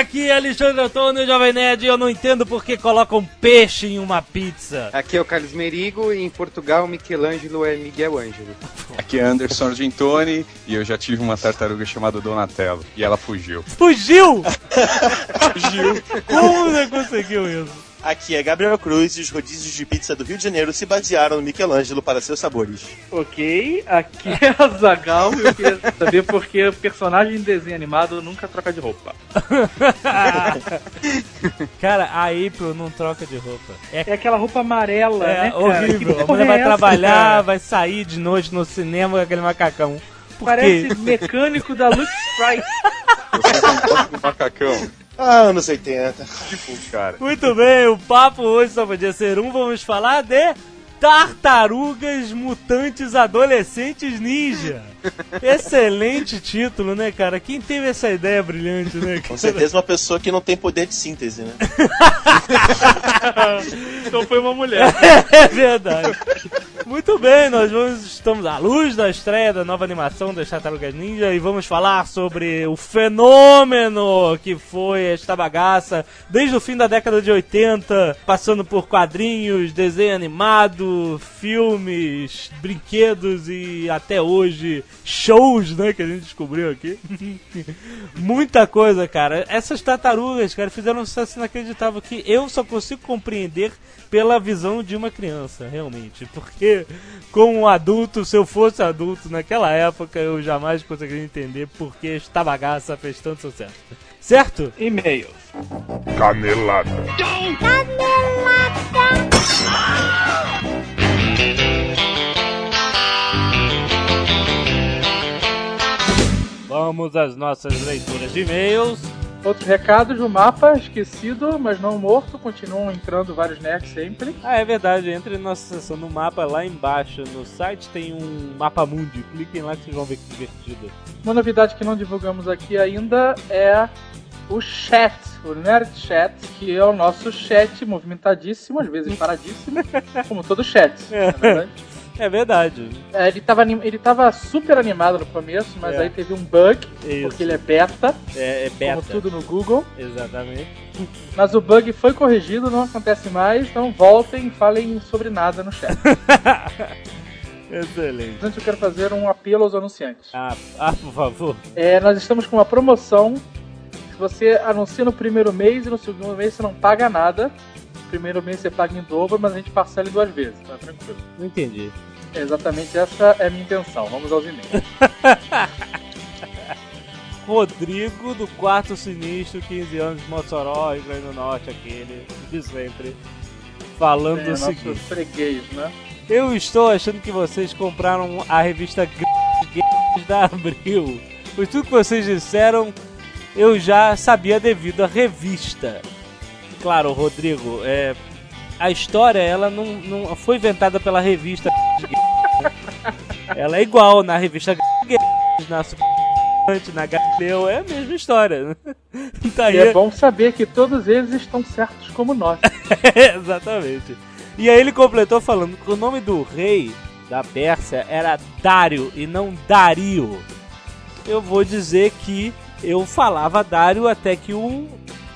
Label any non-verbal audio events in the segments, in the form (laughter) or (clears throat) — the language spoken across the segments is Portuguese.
Aqui é Alexandre Antônio, Jovem Nerd, e eu não entendo por que colocam peixe em uma pizza. Aqui é o Carlos Merigo e em Portugal Michelangelo é Miguel Ângelo. Aqui é Anderson Argentoni e eu já tive uma tartaruga chamada Donatello e ela fugiu. Fugiu! (laughs) Fugiu! Como você conseguiu isso? Aqui é Gabriel Cruz e os rodízios de pizza do Rio de Janeiro se basearam no Michelangelo para seus sabores. Ok, aqui (laughs) é a Zagal e eu queria saber por que o personagem de desenho animado nunca troca de roupa. (laughs) Cara, a April não troca de roupa. É, É aquela roupa amarela, é né, cara? horrível. Que (laughs) A mulher vai é essa, trabalhar, cara? vai sair de noite no cinema com aquele macacão. Por Parece quê? mecânico da Lux Sprite. Você não gosta do macacão? Ah, anos 80. Tipo, cara. Muito bem, o papo hoje só podia ser um. Vamos falar de Tartarugas Mutantes Adolescentes Ninja. Excelente título, né, cara? Quem teve essa ideia brilhante, né, cara? Com certeza uma pessoa que não tem poder de síntese, né? (laughs) então foi uma mulher. (laughs) É verdade. Muito bem, nós vamos, estamos à luz da estreia da nova animação das Tartarugas Ninja e vamos falar sobre o fenômeno que foi esta bagaça desde o fim da década de 80, passando por quadrinhos, desenho animado, filmes, brinquedos e até hoje shows, né, que a gente descobriu aqui. Muita coisa, cara. Essas tartarugas, cara, fizeram um sucesso inacreditável que eu só consigo compreender pela visão de uma criança, realmente. Porque, como adulto, se eu fosse adulto naquela época, eu jamais conseguiria entender por que esta bagaça fez tanto sucesso. Certo? E-mail. Canelada. Vamos às nossas leituras de e-mails. Outros recados, o mapa esquecido, mas não morto, continuam entrando vários nerds sempre. Ah, é verdade, entre na nossa seção no mapa lá embaixo no site tem um mapa mundi. Cliquem lá que vocês vão ver que divertido. Uma novidade que não divulgamos aqui ainda é o chat, o Nerd Chat, que é o nosso chat movimentadíssimo, às vezes (laughs) paradíssimo, como todo chat. na verdade. (laughs) É verdade. É, ele, tava, anim- ele tava super animado no começo, mas É. aí teve um bug, Isso. porque ele é beta, É, é beta. como tudo no Google. Exatamente. Mas o bug foi corrigido, não acontece mais, então voltem e falem sobre nada no chat. (laughs) Excelente. Antes eu quero fazer um apelo aos anunciantes. Ah, ah, por favor. É, nós estamos com uma promoção. Se você anuncia no primeiro mês e no segundo mês você não paga nada. No primeiro mês você paga em dobro, mas a gente parcela em duas vezes, tá tranquilo. Não entendi. Exatamente essa é a minha intenção. Vamos aos e-mails. (laughs) Rodrigo do Quarto Sinistro, 15 anos de Mossoró, Rio Grande do Norte, aquele de sempre. Falando É, o seguinte: freguês, né? Eu estou achando que vocês compraram a revista Games da Abril. Por tudo que vocês disseram, eu já sabia devido à revista. Claro, Rodrigo, é, a história ela não, não foi inventada pela revista Ela é igual na revista na na Galileu, é a mesma história. (laughs) tá aí. E é bom saber que todos eles estão certos como nós. (laughs) Exatamente. E aí ele completou falando que o nome do rei da Pérsia era Dário e não Dario. Eu vou dizer que eu falava Dário até que um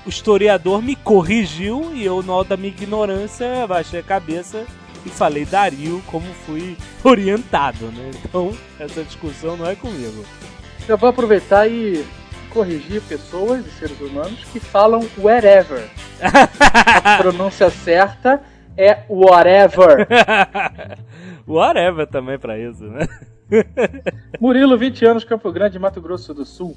historiador me corrigiu e eu, no alto da minha ignorância, abaixei a cabeça e falei Dario como fui orientado, né? Então, essa discussão não é comigo. Eu vou aproveitar e corrigir pessoas e seres humanos que falam wherever. A (laughs) pronúncia certa é whatever. (laughs) Whatever também pra isso, né? (laughs) Murilo, 20 anos, Campo Grande, Mato Grosso do Sul.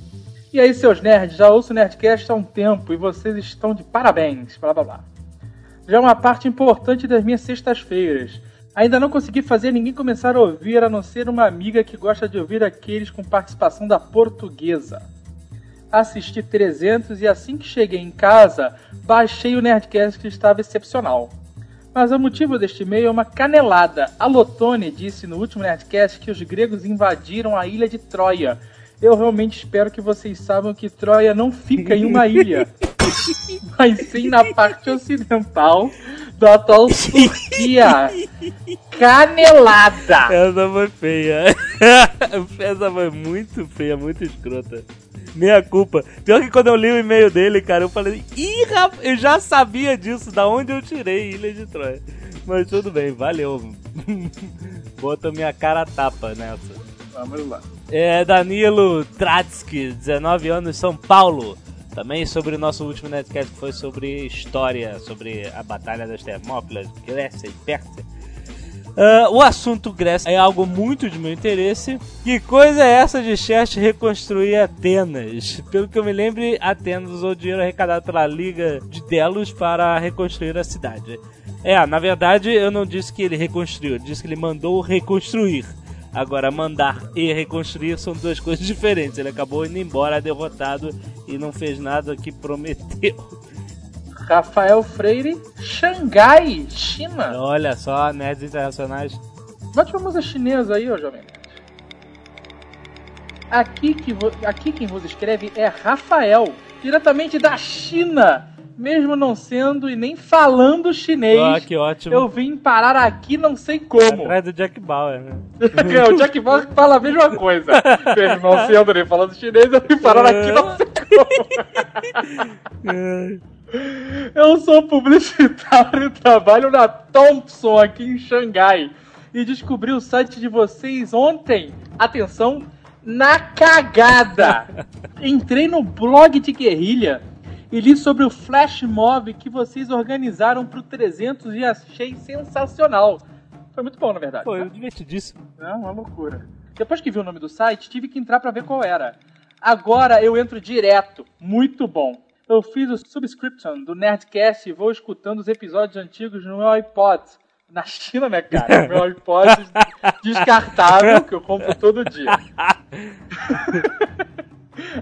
E aí, seus nerds, já ouço o Nerdcast há um tempo e vocês estão de parabéns, blá blá blá. Já é uma parte importante das minhas sextas-feiras. Ainda não consegui fazer ninguém começar a ouvir, a não ser uma amiga que gosta de ouvir aqueles com participação da portuguesa. Assisti 300 e assim que cheguei em casa, baixei o Nerdcast que estava excepcional. Mas o motivo deste e-mail é uma canelada. A Lotone disse no último Nerdcast que os gregos invadiram a ilha de Troia Eu realmente espero que vocês saibam que Troia não fica em uma ilha, (laughs) mas sim na parte ocidental do atol Turquia. Canelada! Essa foi feia. (laughs) Essa foi muito feia, muito escrota. Meia culpa. Pior que quando eu li o e-mail dele, cara, eu falei, ih, rapaz, eu já sabia disso, da onde eu tirei Ilha de Troia. Mas tudo bem, valeu. (laughs) Bota minha cara a tapa nessa. Vamos lá. É Danilo Tratsky, 19 anos, São Paulo. Também sobre o nosso último netcast que foi sobre história, sobre a Batalha das Termópilas, Grécia e Pérsia. Ah, o assunto Grécia é algo muito de meu interesse. Que coisa é essa de Chest reconstruir Atenas? Pelo que eu me lembre, Atenas usou dinheiro arrecadado pela Liga de Delos para reconstruir a cidade. É, na verdade, eu não disse que ele reconstruiu, eu disse que ele mandou reconstruir. Agora, mandar e reconstruir são duas coisas (laughs) diferentes. Ele acabou indo embora derrotado e não fez nada que prometeu. Rafael Freire, Xangai, China. Olha só, nerds internacionais. Bote uma música chinesa aí, ô jovem. Aqui, que vo- aqui quem vos escreve é Rafael, diretamente da China. Mesmo não sendo e nem falando chinês, Ah, que ótimo. eu vim parar aqui não sei como. Atrás do Jack Bauer, né? o Jack Bauer fala a mesma coisa. (laughs) Mesmo não sendo nem falando chinês, eu vim parar aqui não sei como. (laughs) Eu sou publicitário e (laughs) trabalho na Thompson aqui em Xangai. E descobri o site de vocês ontem. Atenção, na cagada. (laughs) Entrei no blog de guerrilha e li sobre o flash mob que vocês organizaram pro 300 e achei sensacional. Foi muito bom, na verdade. Pô, né? divertidíssimo. É uma loucura. Depois que vi o nome do site, tive que entrar pra ver qual era. Agora eu entro direto. Muito bom. Eu fiz o subscription do Nerdcast e vou escutando os episódios antigos no meu iPod. Na China, né, cara? Meu iPod (laughs) descartável, que eu compro todo dia. (laughs)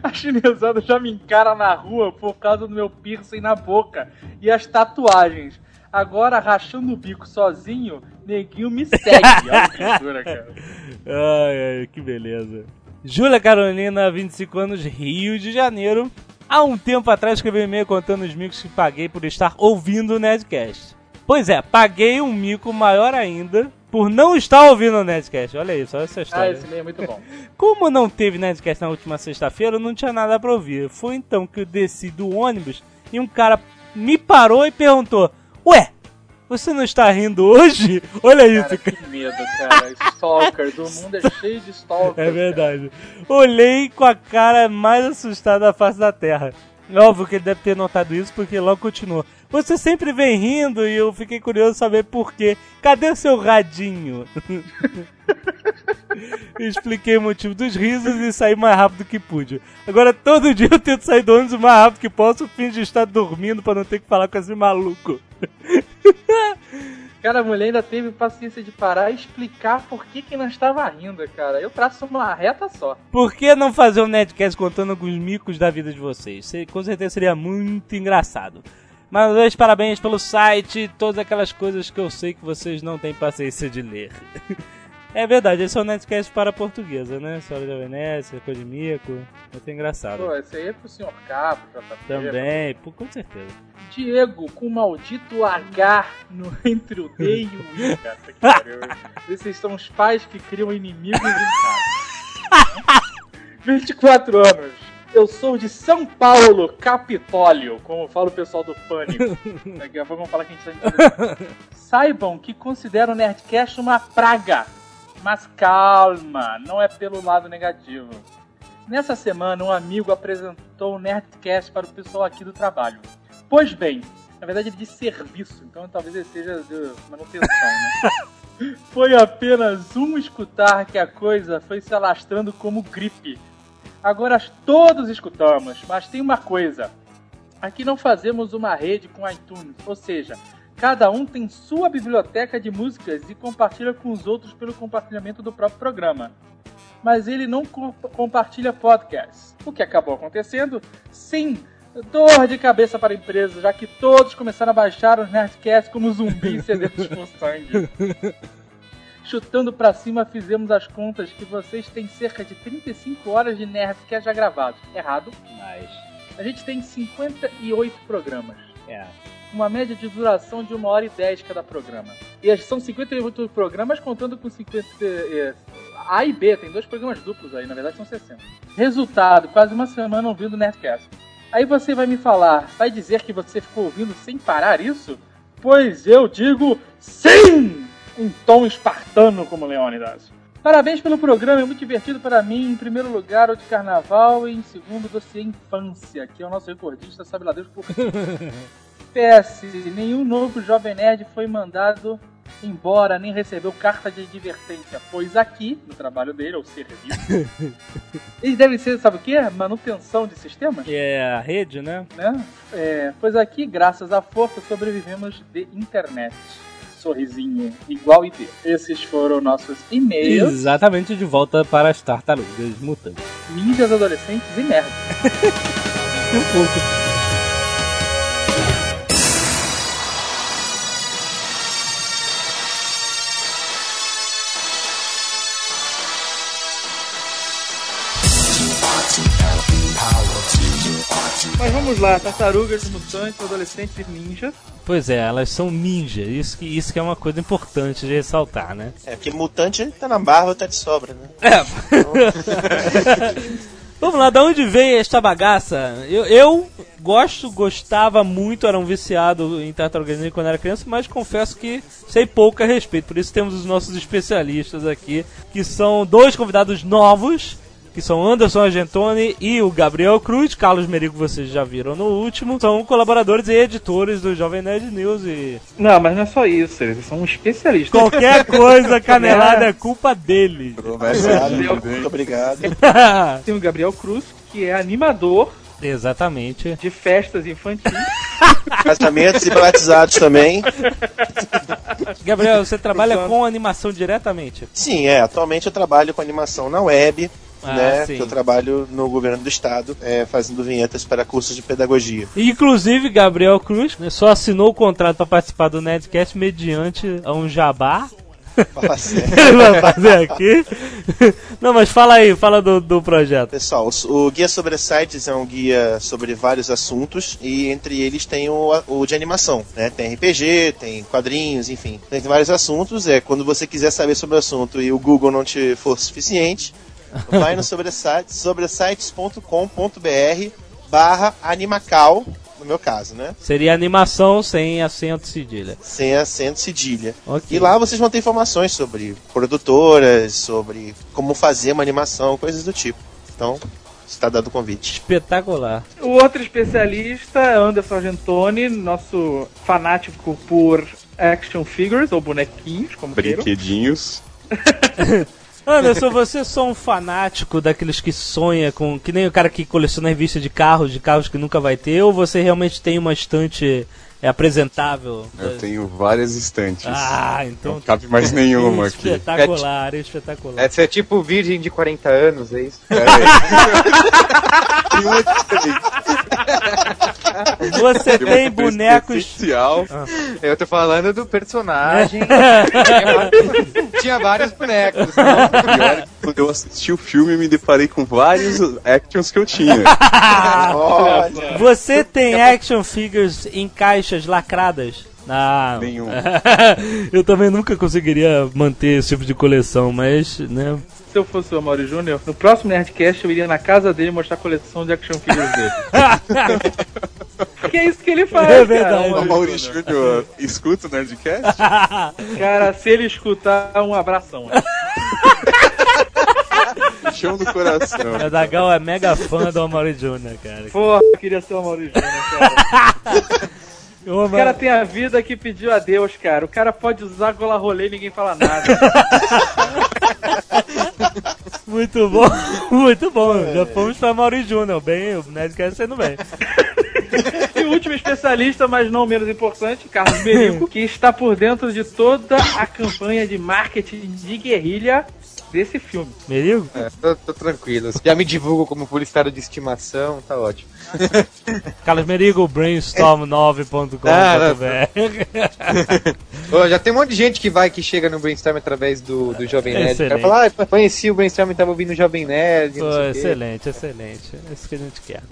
A chinesada já me encara na rua por causa do meu piercing na boca e as tatuagens. Agora, rachando o bico sozinho, neguinho me segue. Olha que loucura, cara. (laughs) Ai, ai, que beleza. Júlia Carolina, 25 anos, Rio de Janeiro. Há um tempo atrás escrevi um e-mail contando os micos que paguei por estar ouvindo o Nerdcast. Pois é, paguei um mico maior ainda por não estar ouvindo o Nerdcast. Olha isso, olha essa Ah, história. esse meio é muito bom. (laughs) Como não teve Nerdcast na última sexta-feira, eu não tinha nada pra ouvir. Foi então que eu desci do ônibus e um cara me parou e perguntou: Ué, você não está rindo hoje? Olha isso, Cara, cara. que medo, cara. Stalkers. O mundo é (laughs) cheio de stalkers. É verdade. Olhei com a cara mais assustada da face da Terra. Óbvio que ele deve ter notado isso, porque logo continuou. Você sempre vem rindo e eu fiquei curioso saber por quê. Cadê o seu radinho? (laughs) Expliquei o motivo dos risos e saí mais rápido que pude. Agora todo dia eu tento sair do ônibus o mais rápido que posso, fim de estar dormindo pra não ter que falar com esse maluco. (laughs) Cara, a mulher ainda teve paciência de parar e explicar por que, que não estava rindo, cara. Eu traço uma reta só. Por que não fazer um Nerdcast contando alguns micos da vida de vocês? Com certeza seria muito engraçado. Uma vez, parabéns pelo site, todas aquelas coisas que eu sei que vocês não têm paciência de ler. (laughs) É verdade, esse é o Nerdcast para portuguesa, né? Senhora da Venécia, coisa de mico. Vai ser engraçado. Pô, esse aí é pro senhor Capo, JP. Também, pô, com certeza. Diego, com o maldito H no, (laughs) entre o D e o I, (laughs) cara. Que pariu. Esses são os pais que criam inimigos em casa. (laughs) 24 anos. Eu sou de São Paulo, Capitólio, como fala o pessoal do Pânico. Daqui a pouco vamos falar que a gente tá em Saibam que considero o Nerdcast uma praga. Mas calma, não é pelo lado negativo. Nessa semana, um amigo apresentou o Nerdcast para o pessoal aqui do trabalho. Pois bem, na verdade ele disse serviço, então talvez ele seja de manutenção, né? (laughs) Foi apenas um escutar que a coisa foi se alastrando como gripe. Agora todos escutamos, mas tem uma coisa. Aqui não fazemos uma rede com iTunes, ou seja, cada um tem sua biblioteca de músicas e compartilha com os outros pelo compartilhamento do próprio programa. Mas ele não co- compartilha podcasts. O que acabou acontecendo? Sim, dor de cabeça para a empresa, já que todos começaram a baixar os Nerdcasts como zumbis sedentos por sangue. (laughs) chutando pra cima, fizemos as contas que vocês têm cerca de 35 horas de Nerdcast já gravados. Errado. Mas, A gente tem 58 programas. é. Uma média de duração de 1 hora e 10 cada programa. E são 58 programas contando com 50. eh, A e B, tem dois programas duplos aí, na verdade são 60. Resultado, quase uma semana ouvindo Nerdcast. Aí você vai me falar, vai dizer que você ficou ouvindo sem parar isso? Pois eu digo sim! Em tom espartano como Leônidas. Parabéns pelo programa, é muito divertido para mim. Em primeiro lugar, o de carnaval. E em segundo, dossiê infância, que é o nosso recordista, sabe lá Deus por quê. (laughs) PS, nenhum novo Jovem Nerd foi mandado embora, nem recebeu carta de advertência, pois aqui, no trabalho dele, ou serviço, (laughs) eles devem ser, sabe o que? Manutenção de sistemas, é a rede, né? né? É, pois aqui, graças à força, sobrevivemos de internet. Sorrisinho, igual ID. Esses foram nossos e-mails, Exatamente de volta para as tartarugas mutantes. ninjas adolescentes e merda. Um pouco. Mas vamos lá, tartarugas, mutantes, adolescentes e ninjas. Pois é, elas são ninja. Isso que, isso que é uma coisa importante de ressaltar, né? É, porque mutante tá na barba, tá de sobra, né? É. (laughs) Vamos lá, da onde veio esta bagaça? Eu, eu gosto, gostava muito, era um viciado em tartarugas ninja quando era criança, mas confesso que sei pouco a respeito. Por isso temos os nossos especialistas aqui, que são dois convidados novos, que são Anderson Argentoni e o Gabriel Cruz. Carlos Merigo vocês já viram no último. São colaboradores e editores do Jovem Nerd News e Não, mas não é só isso, eles são especialistas. qualquer coisa (laughs) canelada é culpa deles. Valeu, muito obrigado. (laughs) Tem o Gabriel Cruz, que é animador Exatamente. de festas infantis. (laughs) Casamentos e batizados também. Gabriel, você trabalha com animação diretamente? Sim, é. Atualmente eu trabalho com animação na web. Ah, né, sim. que eu trabalho no governo do estado, é, fazendo vinhetas para cursos de pedagogia. Inclusive, Gabriel Cruz né, só assinou o contrato para participar do Nerdcast mediante a um jabá. Vai (laughs) fazer aqui. Não, mas fala aí, fala do, do projeto. Pessoal, o Guia Sobre Sites é um guia sobre vários assuntos e entre eles tem o, o de animação, né? Tem RPG, tem quadrinhos, enfim. Tem vários assuntos. É quando você quiser saber sobre o assunto e o Google não te for suficiente, vai no sobresites, sobresites.com.br barra animacal, no meu caso, né? Seria animação sem acento cedilha. Sem acento cedilha. Ok. E lá vocês vão ter informações sobre produtoras, sobre como fazer uma animação, coisas do tipo. Então, está dado o convite. Espetacular. O outro especialista é Anderson Argentoni, nosso fanático por action figures, ou bonequinhos, como queiram. Brinquedinhos. (laughs) Anderson, você é só um fanático daqueles que sonha com. Que nem o cara que coleciona revista de carros, de carros que nunca vai ter, ou você realmente tem uma estante é, apresentável? Eu tenho várias estantes. Ah, então. Não cabe mais nenhuma (laughs) aqui. Espetacular, espetacular. É, você é tipo virgem de 40 anos, é isso? (laughs) (laughs) Uma diferente. (laughs) Você Tem uma tem diferença bonecos. essencial. Eu tô falando do personagem. (laughs) tinha, vários bonecos. Que quando eu assisti o filme, eu me deparei com vários actions que eu tinha. (laughs) Olha! Você tem action figures em caixas lacradas? Ah, Nenhum. eu também nunca conseguiria manter esse tipo de coleção, mas, né? Se eu fosse o Amaury Júnior, no próximo Nerdcast eu iria na casa dele mostrar a coleção de action figures dele. (laughs) que é isso que ele faz, É cara, verdade. o O Amaury Júnior escuta o Nerdcast? (laughs) Cara, se ele escutar, um abração. (laughs) Chão do coração. A Dagal é mega fã do Amaury Jr., cara. Porra, eu queria ser o Amaury Júnior, cara. O cara tem a vida que pediu a Deus, cara. O cara pode usar gola rolê e ninguém fala nada. Muito bom, (laughs) muito bom. Já fomos pra Amaury Jr., bem, o Nerdcast sendo bem. (laughs) E o último especialista, mas não menos importante, Carlos Berico, que está por dentro de toda a campanha de marketing de guerrilha desse filme. Merigo? É, tô, tô tranquilo. Já me divulgo como publicitário de estimação, tá ótimo. Carlos Merigo, brainstorm9.com.br. Ô, já tem um monte de gente que vai, que chega no Brainstorm através do, do Jovem Nerd. O cara Excelente. fala, ah, conheci o Brainstorm e tava ouvindo o Jovem Nerd. Pô, excelente, excelente. É isso que a gente quer.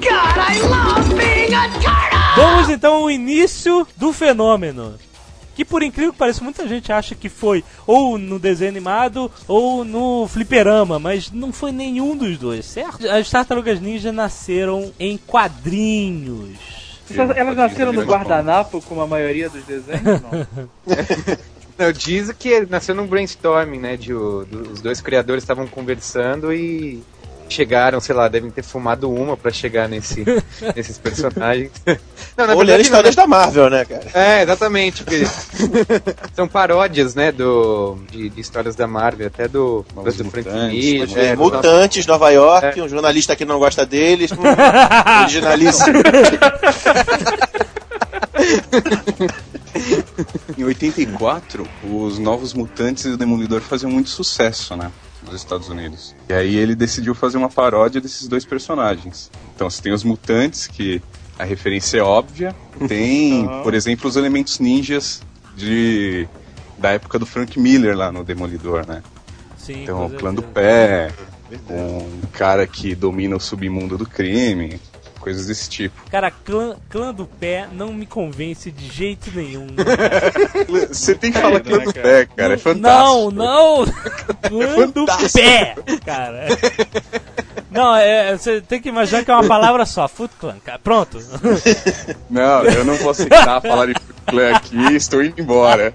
Vamos então ao início do fenômeno. Que por incrível que pareça, muita gente acha que foi ou no desenho animado ou no fliperama, mas não foi nenhum dos dois, certo? As tartarugas ninja nasceram em quadrinhos. Elas nasceram no guardanapo, como a maioria dos desenhos? Não. (laughs) Não, diz que nasceu num brainstorming, né? De, do- os dois criadores estavam conversando e chegaram, sei lá, devem ter fumado uma pra chegar nesse, (laughs) nesses personagens. (laughs) Não, na Olhando verdade, histórias da Marvel, né, cara? É, exatamente. porque (laughs) São paródias, né, do, de, de histórias da Marvel, até do, Novos do Frank Mutantes, Miller. É, é, do- Mutantes, Nova York, um jornalista que não gosta deles. Hum, originalíssimo. Em 84, os Novos Mutantes e o Demolidor faziam muito sucesso, né? Nos Estados Unidos. E aí ele decidiu fazer uma paródia desses dois personagens. Então você tem os Mutantes, que a referência é óbvia. Tem, (laughs) por exemplo, os elementos ninjas de da época do Frank Miller lá no Demolidor, né? Sim, Então, o clã do pé, um cara que domina o submundo do crime, coisas desse tipo. Cara, clã, clã do pé não me convence de jeito nenhum. (laughs) Você tem que falar clã né, do cara? pé, cara, é fantástico. Não, não! (laughs) Clã do pé, cara. Não, é, você tem que imaginar que é uma palavra só, Foot Clan, cara. Pronto. (laughs) Não, eu não vou aceitar falar de Foot Clan aqui, estou indo embora.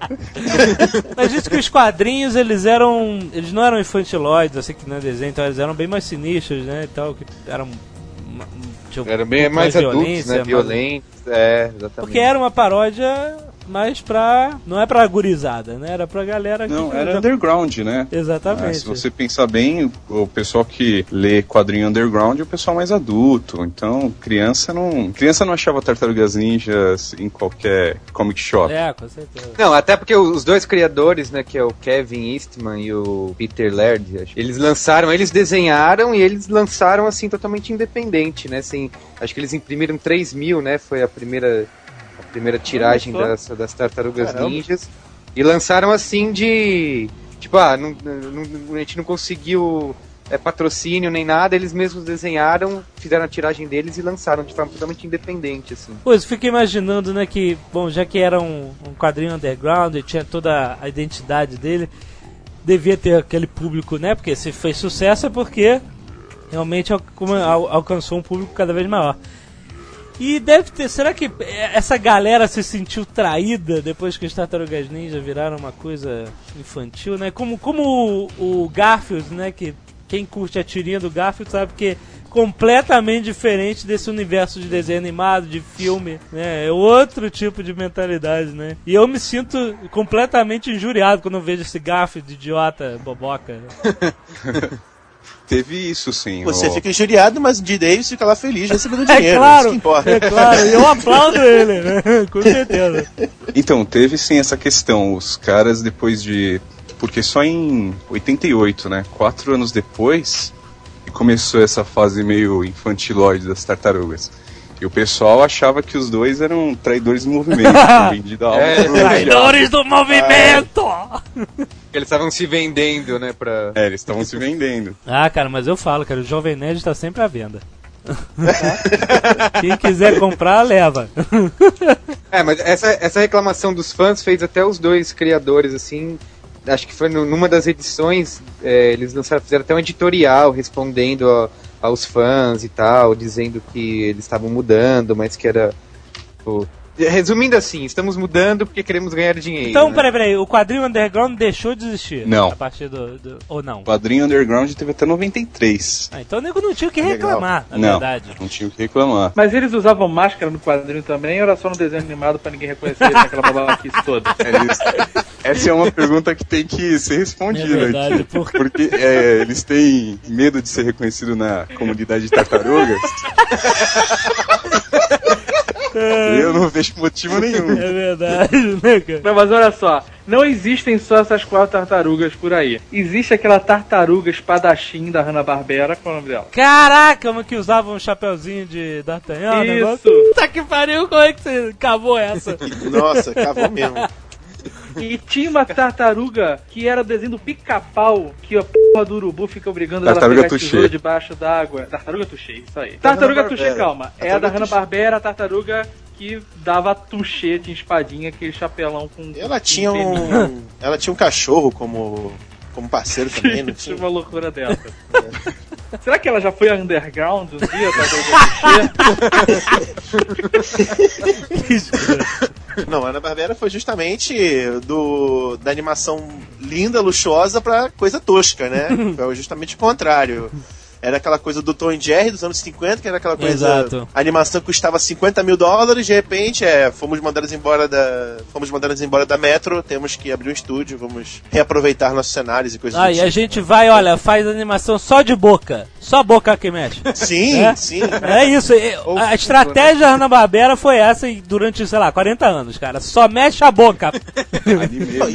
Mas diz que os quadrinhos, eles eram. Eles não eram infantiloides, assim que não é desenho, então eles eram bem mais sinistros, né? E tal, que eram. Eram um bem mais adultos, né? Violentos, é, exatamente. Porque era uma paródia mais pra. Não é pra gurizada, né? Era pra galera que. Não, era já- underground, né? Exatamente. Ah, se você pensar bem, o o pessoal que lê quadrinho underground é o pessoal mais adulto. Então, criança não. Criança não achava tartarugas ninjas em qualquer comic shop. É, com certeza. Não, até porque os dois criadores, né, que é o Kevin Eastman e o Peter Laird, acho, eles lançaram, eles desenharam e eles lançaram assim totalmente independente, né? Assim, acho que eles imprimiram 3 mil, né? Foi a primeira, primeira tiragem das, das tartarugas Caramba. ninjas. E lançaram assim de. Tipo, ah, não, não- a gente não conseguiu é, patrocínio nem nada, eles mesmos desenharam, fizeram a tiragem deles e lançaram de forma totalmente independente, assim. Pois, fico imaginando, né, que, bom, já que era um, um quadrinho underground e tinha toda a identidade dele, devia ter aquele público, né, porque se fez sucesso é porque realmente alcançou um público cada vez maior. E deve ter, será que essa galera se sentiu traída depois que os Tartarugas Ninja viraram uma coisa infantil, né? Como, como o, o Garfield, né, que quem curte a tirinha do Garfield sabe que é completamente diferente desse universo de desenho animado, de filme, né? É outro tipo de mentalidade, né? E eu me sinto completamente injuriado quando vejo esse Garfield idiota, boboca. né? (laughs) Teve isso sim. Você o- fica injuriado, mas o D. Davis fica lá feliz recebendo É dinheiro. claro, que importa. é claro, e eu (laughs) aplaudo ele, né? (laughs) Com certeza. Então, teve sim essa questão. Os caras, depois de. Porque só em 88, né? Quatro anos depois, que começou essa fase meio infantilóide das tartarugas. E o pessoal achava que os dois eram traidores do movimento, (laughs) vendido a É, Traidores do movimento! Eles estavam se vendendo, né, pra... É, eles estavam se vendendo. Ah, cara, mas eu falo, cara, o Jovem Nerd está sempre à venda. Quem quiser comprar, leva. É, mas essa, essa reclamação dos fãs fez até os dois criadores, assim. Acho que foi numa das edições, é, eles lançaram, fizeram até um editorial respondendo a- aos fãs e tal, dizendo que eles estavam mudando, mas que era. tipo, resumindo assim, estamos mudando porque queremos ganhar dinheiro. Então, né? peraí, peraí, o quadrinho underground deixou de existir? Não. A partir do. do- ou não? O quadrinho underground teve até 93. Ah, então o nego não tinha o que reclamar, na não, verdade. não tinha o que reclamar. Mas eles usavam máscara no quadrinho também ou era só no desenho animado pra ninguém reconhecer eles naquela babaquice toda? (laughs) Eles- essa é uma pergunta que tem que ser É respondida verdade, aqui. por- Porque é, eles têm medo de ser reconhecido na comunidade de (laughs) tartarugas. Eu não vejo motivo nenhum. É verdade, né, cara? Não, mas olha só, não existem só essas quatro tartarugas por aí. Existe aquela tartaruga espadachim da Hanna-Barbera, qual é o nome dela? Caraca, uma que usava um chapeuzinho de D'Artagnan. Isso. negócio. Puta que pariu, como é que você cavou essa? (laughs) Nossa, cavou mesmo. E tinha uma tartaruga que era o desenho do pica-pau, que a porra do urubu fica obrigando Tartaruga ela a pegar tesouro debaixo d'água. Tartaruga Touché, isso aí. Tartaruga. Touché, calma. É a da Hanna-Barbera, a tartaruga que dava touché, tinha espadinha, aquele chapelão com... Ela tinha com um. Ela tinha um cachorro como. como parceiro (laughs) também, não Tinha tinha? uma loucura dessa. (laughs) Será que ela já foi underground um dia, Touché? (laughs) Não, a Ana Barbera foi justamente do da animação linda, luxuosa pra coisa tosca, né? (laughs) Foi justamente o contrário. Era aquela coisa do Tom e Jerry dos anos 50, que era aquela coisa. Exato. A animação custava 50 mil dólares, de repente, é, fomos mandados embora da. Fomos mandados embora da Metro, temos que abrir um estúdio, vamos reaproveitar nossos cenários e coisas Aí do a tipo. gente vai, olha, faz animação só de boca. Só boca que mexe. Sim, É? sim. É isso. e- Ou A estratégia da Hanna-Barbera foi essa e durante, sei lá, 40 anos, cara. Só mexe a boca.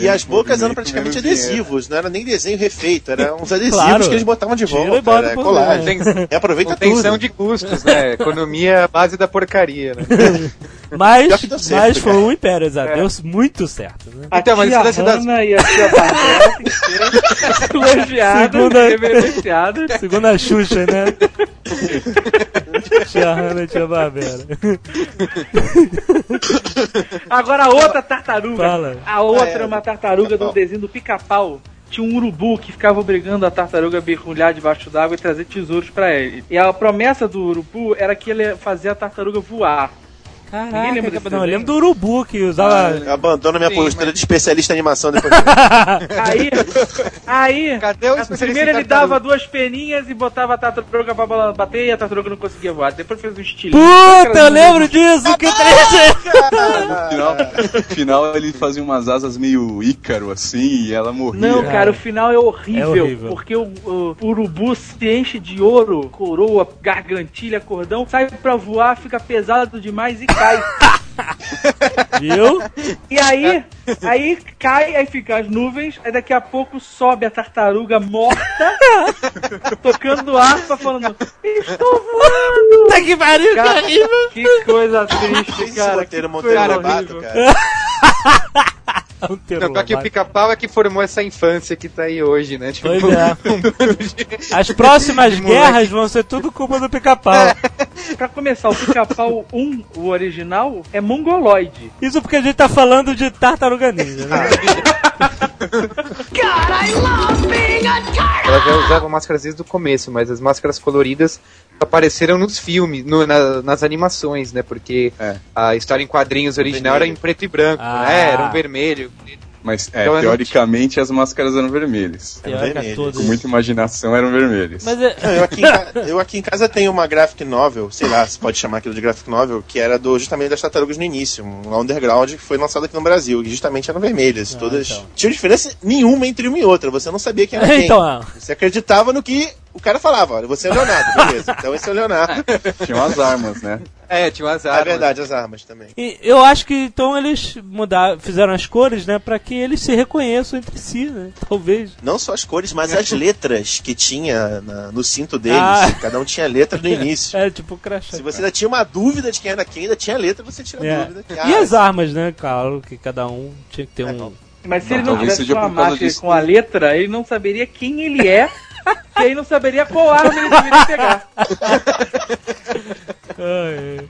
E as bocas eram praticamente adesivos, não era nem desenho refeito, eram uns adesivos Claro. que eles botavam de Tira volta. e bota era colagem. Tem- Reaproveita Contenção tudo. de custos, né? Economia à base da porcaria, né? (laughs) Mas, certo, mas foi um império, exato. É. Deu muito certo, né? A Então, mas tia isso das- das- Hanna e a tia ser (laughs) elogiadas Segunda- reverenciadas. Segundo a Xuxa, né? (laughs) tia Hanna e tia Barbera. Agora a outra tartaruga. Fala. A outra Ah, é, é uma tartaruga do desenho do pica-pau. Tinha um urubu que ficava obrigando a tartaruga a mergulhar debaixo d'água e trazer tesouros pra ele. E a promessa do urubu era que ele ia fazer a tartaruga voar. Ninguém Caraca, lembra desse não, eu lembro do urubu que usava. Eu abandono minha Sim, postura mas- de especialista em animação depois. (laughs) Aí, aí, Cadê o primeiro ele tartaruga? dava duas peninhas e botava a tartaruga pra bola bater e a tartaruga não conseguia voar. Depois fez um estilinho. Puta, eu lembro disso, que triste! No final, no final ele fazia umas asas meio ícaro assim e ela morria. Não, cara, o final é horrível, É horrível. porque o, o urubu se enche de ouro, coroa, gargantilha, cordão, sai pra voar, fica pesado demais e cai. (laughs) Viu? E aí, aí cai, aí fica as nuvens, aí daqui a pouco sobe a tartaruga morta, tocando harpa, falando: Estou voando! Puta que pariu, Cara, que coisa triste, Esse cara. roteiro que coisa (laughs) Cara. Um Não, que o pica-pau é que formou essa infância que tá aí hoje, né? Tipo, Pois é. (laughs) um de- As próximas (laughs) guerras vão ser tudo culpa do pica-pau. Pra começar, o pica-pau 1, o original, é mongoloide. Isso porque a gente tá falando de tartaruga ninja, né? (laughs) Ela já usava máscaras desde o começo, mas as máscaras coloridas apareceram nos filmes, no- na- nas animações, né? Porque É. a história em quadrinhos original era em preto e branco, Ah. né? Era um vermelho. Mas é, Então, não teoricamente as máscaras eram vermelhas. Vermelho. toda. Com muita imaginação eram vermelhas. Mas é, Não, eu, aqui em ca- eu aqui em casa tenho uma graphic novel, sei lá se pode chamar aquilo de graphic novel, que era do justamente das tartarugas no início, um underground que foi lançado aqui no Brasil, e justamente eram vermelhas. Ah, todas. então. Tinha diferença nenhuma entre uma e outra, você não sabia quem era (laughs) quem. então, ah, Você acreditava no que o cara falava, olha, você é o Leonardo, beleza. Então esse é o Leonardo. (laughs) Tinham as armas, né? É, tinha umas É armas. verdade, as armas também. e eu acho que então eles mudaram, fizeram as cores, né, pra que eles se reconheçam entre si, né? (laughs) Talvez. Não só as cores, mas as (laughs) letras que tinha na- no cinto deles. Ah. Cada um tinha letra no início. É tipo crachá. Se você ainda tinha uma dúvida de quem era quem, ainda tinha letra, você tira a É. dúvida. que, E ah, as armas, né? Claro que cada um tinha que ter um. Mas se Não, ele não tivesse uma disso com a letra, ele não saberia quem ele é, e aí não saberia qual arma ele deveria pegar. Ai,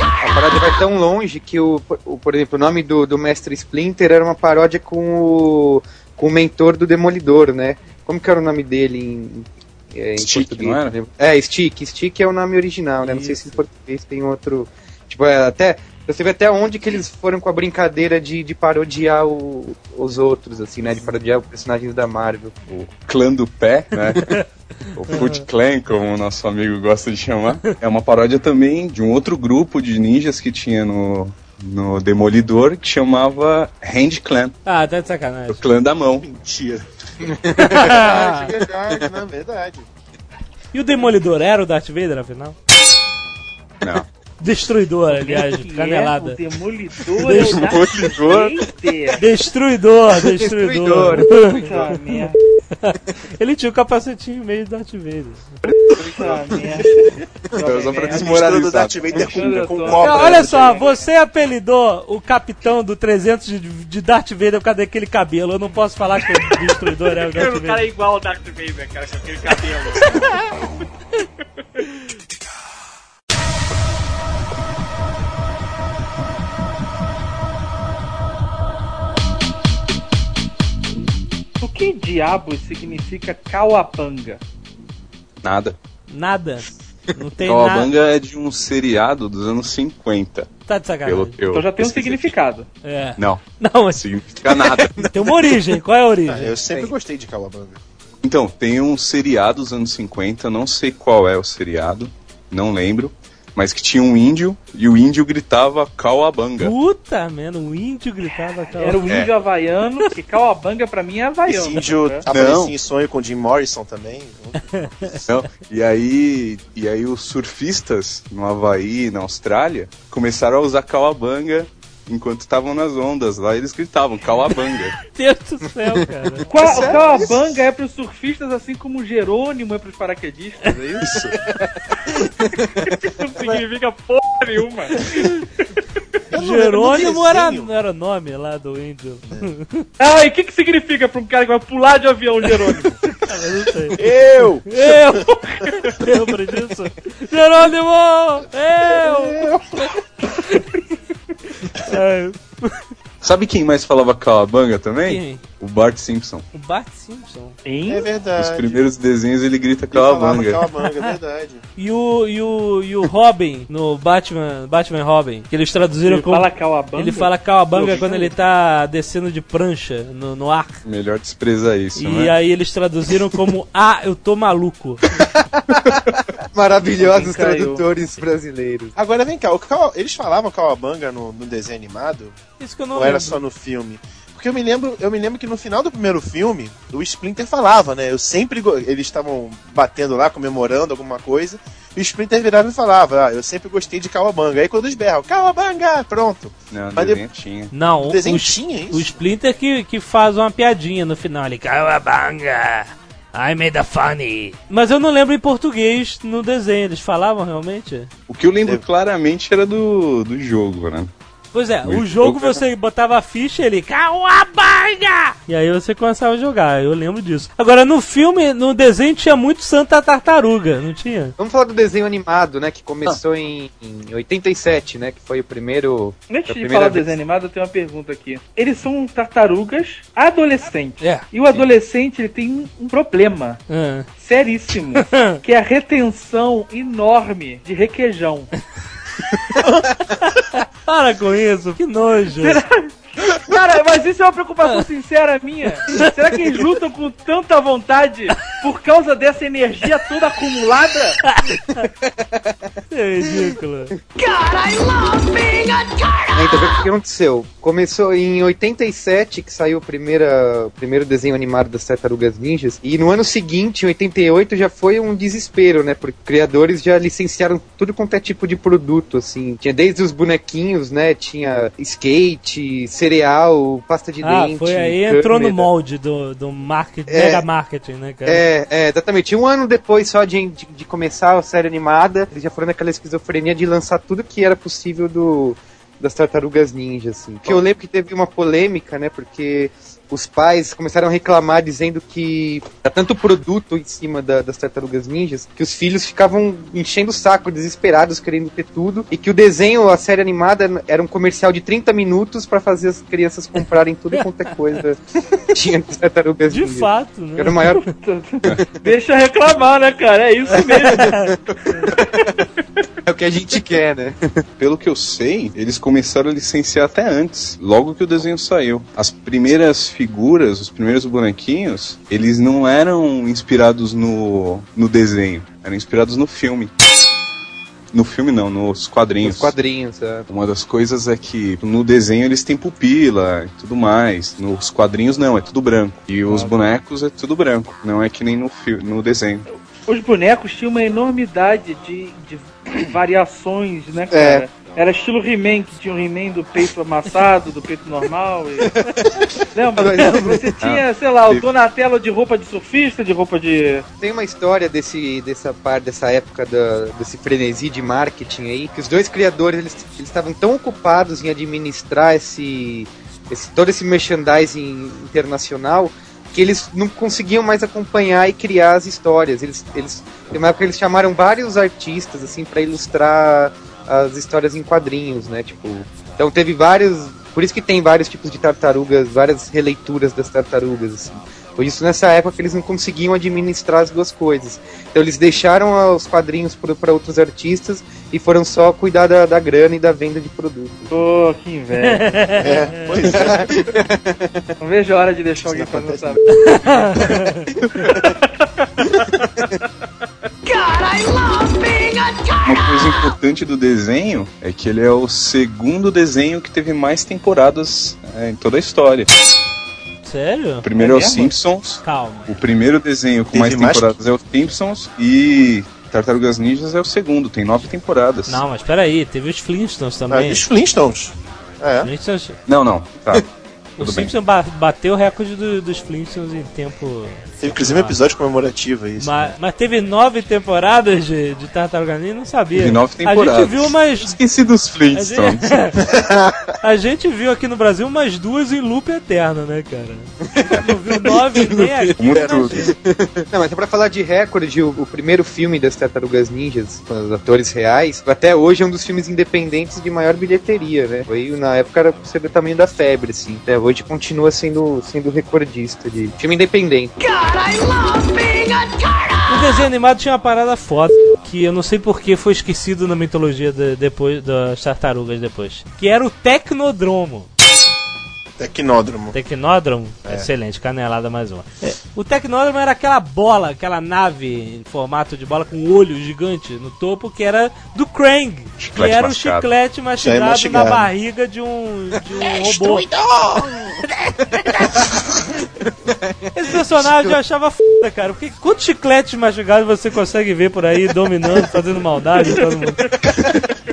A paródia vai tão longe que, o, o- por exemplo, o nome do, do Mestre Splinter era uma paródia com o, com o mentor do Demolidor, né? Como que era o nome dele em, é, em Stick, português? não era? É, Stick. Stick é o nome original, né? Não sei se em português tem outro... Tipo, é, até... Você vê até onde que eles foram com a brincadeira de, de parodiar o- os outros, assim, né? De parodiar os personagens da Marvel. O clã do pé, né? (laughs) o Foot Clan, como o nosso amigo gosta de chamar. É uma paródia também de um outro grupo de ninjas que tinha no, no Demolidor, que chamava Hand Clan, Ah, tá de sacanagem. o clã da mão. Mentira. verdade, (laughs) verdade, não, verdade. E o Demolidor era o Darth Vader, afinal? Não. Destruidor, aliás, (laughs) Que canelada. É o Demolidor é o Vader. Destruidor, destruidor. Puta merda. (laughs) Ele tinha o capacetinho meio Darth Vader. Puta merda. Só pra merda. Mistura do desmoralizar. Darth Vader com, Olha com né, só, você apelidou o capitão do 300 de, de Darth Vader por causa daquele cabelo. Eu não posso falar que o destruidor é o Darth O cara é Vader. igual ao Darth Vader, cara, com aquele cabelo. (laughs) que diabos significa Kawabanga? Nada. Nada. Não tem nada. Kawabanga é de um seriado dos anos 50. Tá de sacanagem. Então já tem um significado. É. Não, Não, não mas significa nada. (laughs) tem uma origem. Qual é a origem? Ah, eu sempre gostei de Calabanga. Então, tem um seriado dos anos 50, não sei qual é o seriado, não lembro, mas que tinha um índio e o índio gritava Kawabanga. Puta, mano, o índio gritava aquela. Era o índio havaiano, porque Kawabanga pra mim é havaiano. Esse índio né? aparecia em sonho com Jim Morrison também. (laughs) Não, E aí, e aí os surfistas no Havaí, na Austrália, começaram a usar Kawabanga enquanto estavam nas ondas. Lá eles gritavam Kawabanga. (laughs) Deus do céu, cara. (laughs) Qua- o sério? Kawabanga é pros surfistas assim como o Jerônimo é pros paraquedistas, é isso? (laughs) Não significa porra nenhuma. Eu Jerônimo era, era o nome lá do índio. Ah, e o que, que significa pra um cara que vai pular de avião, Jerônimo? Ah, mas não sei. Eu! Eu! Lembra disso? Jerônimo! Eu! Ai, (laughs) Sabe quem mais falava Kawabanga também? quem? O Bart Simpson. O Bart Simpson. Hein? É verdade. Os primeiros desenhos ele grita Kawabanga. Calabanga, é (laughs) verdade. E o, e o, e o Robin, no Batman, Batman Robin, que eles traduziram Ele como... fala Kawabanga? Ele fala Kawabanga Eu quando ele tá descendo de prancha no, no ar. Melhor desprezar isso, E né? aí eles traduziram como (laughs) Ah, eu tô maluco. (laughs) Maravilhosos tradutores brasileiros. Agora vem cá, eles falavam Calabanga no, no desenho animado? Isso que eu não ou era lembro. só no filme? Porque eu me lembro, eu me lembro que no final do primeiro filme, o Splinter falava, né? Eu sempre eles estavam batendo lá, comemorando alguma coisa, e o Splinter virava e falava: "Ah, eu sempre gostei de Kawabanga". Aí quando eles berram: "Kawabanga!", pronto. Não, Mas desenho tinha. Não, O desenho o, tinha isso? o Splinter que, que faz uma piadinha no final. Ele, Kawabanga, I made a funny. Mas eu não lembro em português no desenho. Eles falavam realmente? O que eu lembro claramente era do, do jogo, né? Pois é, O o jogo você botava a ficha e ele, Kawabanga! E aí você começava a jogar, eu lembro disso. Agora, no filme, no desenho tinha muito Santa Tartaruga, não tinha? Vamos falar do desenho animado, né? Que começou em, em 87, né? Que foi o primeiro. Antes de falar do desenho animado, eu tenho uma pergunta aqui. Eles são tartarugas adolescentes. É. E o adolescente ele tem um- problema Ah. seríssimo, (laughs) que é a retenção enorme de requeijão. (laughs) Para com isso, que nojo. (laughs) Cara, mas isso é uma preocupação sincera minha. Será que eles lutam com tanta vontade por causa dessa energia toda acumulada? É ridículo. É, então, o que aconteceu? Começou em 87, que saiu o primeira- o primeiro desenho animado das Tartarugas Ninjas, e no ano seguinte, em 88, já foi um desespero, né? Porque criadores já licenciaram tudo quanto é tipo de produto, assim. Tinha desde os bonequinhos, né? Tinha skate, cereal, pasta de Ah, dente. foi aí, entrou no câmera. molde do, do market, É. mega marketing, né, cara? É, é, exatamente. Um ano depois só de, de, de começar a série animada, eles já foram naquela esquizofrenia de lançar tudo que era possível do das tartarugas ninja, assim. Que eu lembro que teve uma polêmica, né? Porque os pais começaram a reclamar dizendo que tá tanto produto em cima da- das tartarugas ninjas que os filhos ficavam enchendo o saco, desesperados, querendo ter tudo, e que o desenho, a série animada, era um comercial de 30 minutos pra fazer as crianças comprarem tudo quanto é coisa (laughs) tinha das tartarugas De ninjas. fato, né? Era o maior (laughs) Deixa reclamar, né, cara? É isso mesmo. É o que a gente quer, né? Pelo que eu sei, eles começaram a licenciar até antes, logo que o desenho saiu. As primeiras figuras, os primeiros bonequinhos, eles não eram inspirados no, no desenho, eram inspirados no filme. No filme não, nos quadrinhos. Os quadrinhos, é. Uma das coisas é que no desenho eles têm pupila e tudo mais. Nos quadrinhos não, é tudo branco. E os bonecos é tudo branco. Não é que nem no, no desenho. os bonecos tinham uma enormidade de, de variações, né, cara? Era estilo He-Man, que tinha o He-Man do peito amassado, do peito normal. E... (laughs) Lembra? Você tinha, sei lá, o Donatello de roupa de surfista, de roupa de. Tem uma história desse, dessa parte, dessa época da, desse frenesi de marketing aí, que os dois criadores eles estavam tão ocupados em administrar esse, esse todo esse merchandising internacional que eles não conseguiam mais acompanhar e criar as histórias. Eles, eles, tem uma época que eles chamaram vários artistas assim para ilustrar as histórias em quadrinhos, né? Tipo, então teve vários, por isso que tem vários tipos de tartarugas, várias releituras das tartarugas assim. Por isso nessa época eles não conseguiam administrar as duas coisas. Então eles deixaram os quadrinhos para outros artistas e foram só cuidar da, da grana e da venda de produtos. Pô, que inveja. (laughs) É, pois é. (laughs) Não vejo a hora de deixar Isso alguém não fazer essa. (laughs) Uma coisa importante do desenho é que ele é o segundo desenho que teve mais temporadas é, em toda a história. Sério? O primeiro é, É os mesmo? Simpsons, Calma. o primeiro desenho com Teve mais mais? temporadas é os Simpsons e Tartarugas Ninjas é o segundo, tem nove temporadas. Não, mas peraí, teve os Flintstones Ah, também. e os Flintstones. É. Flintstones, Não, não, tá. (laughs) o. Simpsons ba- bateu o recorde do- dos Flintstones em tempo. Teve inclusive um episódio comemorativo isso. Mas, mas teve nove temporadas de, de Tartaruga Ninja, não sabia. Teve nove A temporadas. gente viu umas. Esqueci dos A Flintstones. gente, (laughs) a gente viu aqui no Brasil umas duas em loop eterno, né, cara? Não viu (laughs) nove nem aqui. Tudo. China. Não, mas pra falar de recorde, o, o primeiro filme das Tartarugas Ninjas, com os atores reais, até hoje é um dos filmes independentes de maior bilheteria, né? Foi na época era o tamanho da febre, assim. Até hoje continua sendo, sendo recordista de filme independente. O desenho animado tinha uma parada foda que eu não sei por que foi esquecido na mitologia de- depois das tartarugas depois. Que era o Tecnodromo. Tecnódromo. Tecnódromo? Excelente, canelada mais uma. É, o Tecnódromo era aquela bola, aquela nave em formato de bola com um olho gigante no topo, que era do Krang. Que Chiclete era o mascado. chiclete mastigado na mastigado. barriga de um, de um robô. (laughs) (laughs) Esse personagem eu achava foda, cara. Porque quantos chicletes mastigados você consegue ver por aí dominando, fazendo maldade todo mundo? (laughs)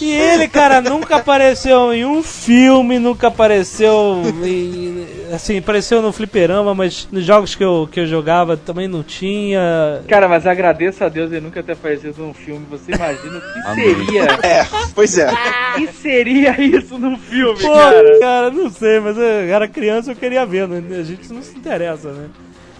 E ele, cara, nunca apareceu em um filme, nunca apareceu em, assim, apareceu no fliperama, mas nos jogos que eu, que eu jogava também não tinha. Cara, mas agradeço a Deus ele nunca ter aparecido num filme. Você imagina o que Amém. seria? (laughs) É, pois é. O que seria isso num filme, Pô, cara? cara, não sei, mas eu era criança eu queria ver, né? a gente não se interessa, né?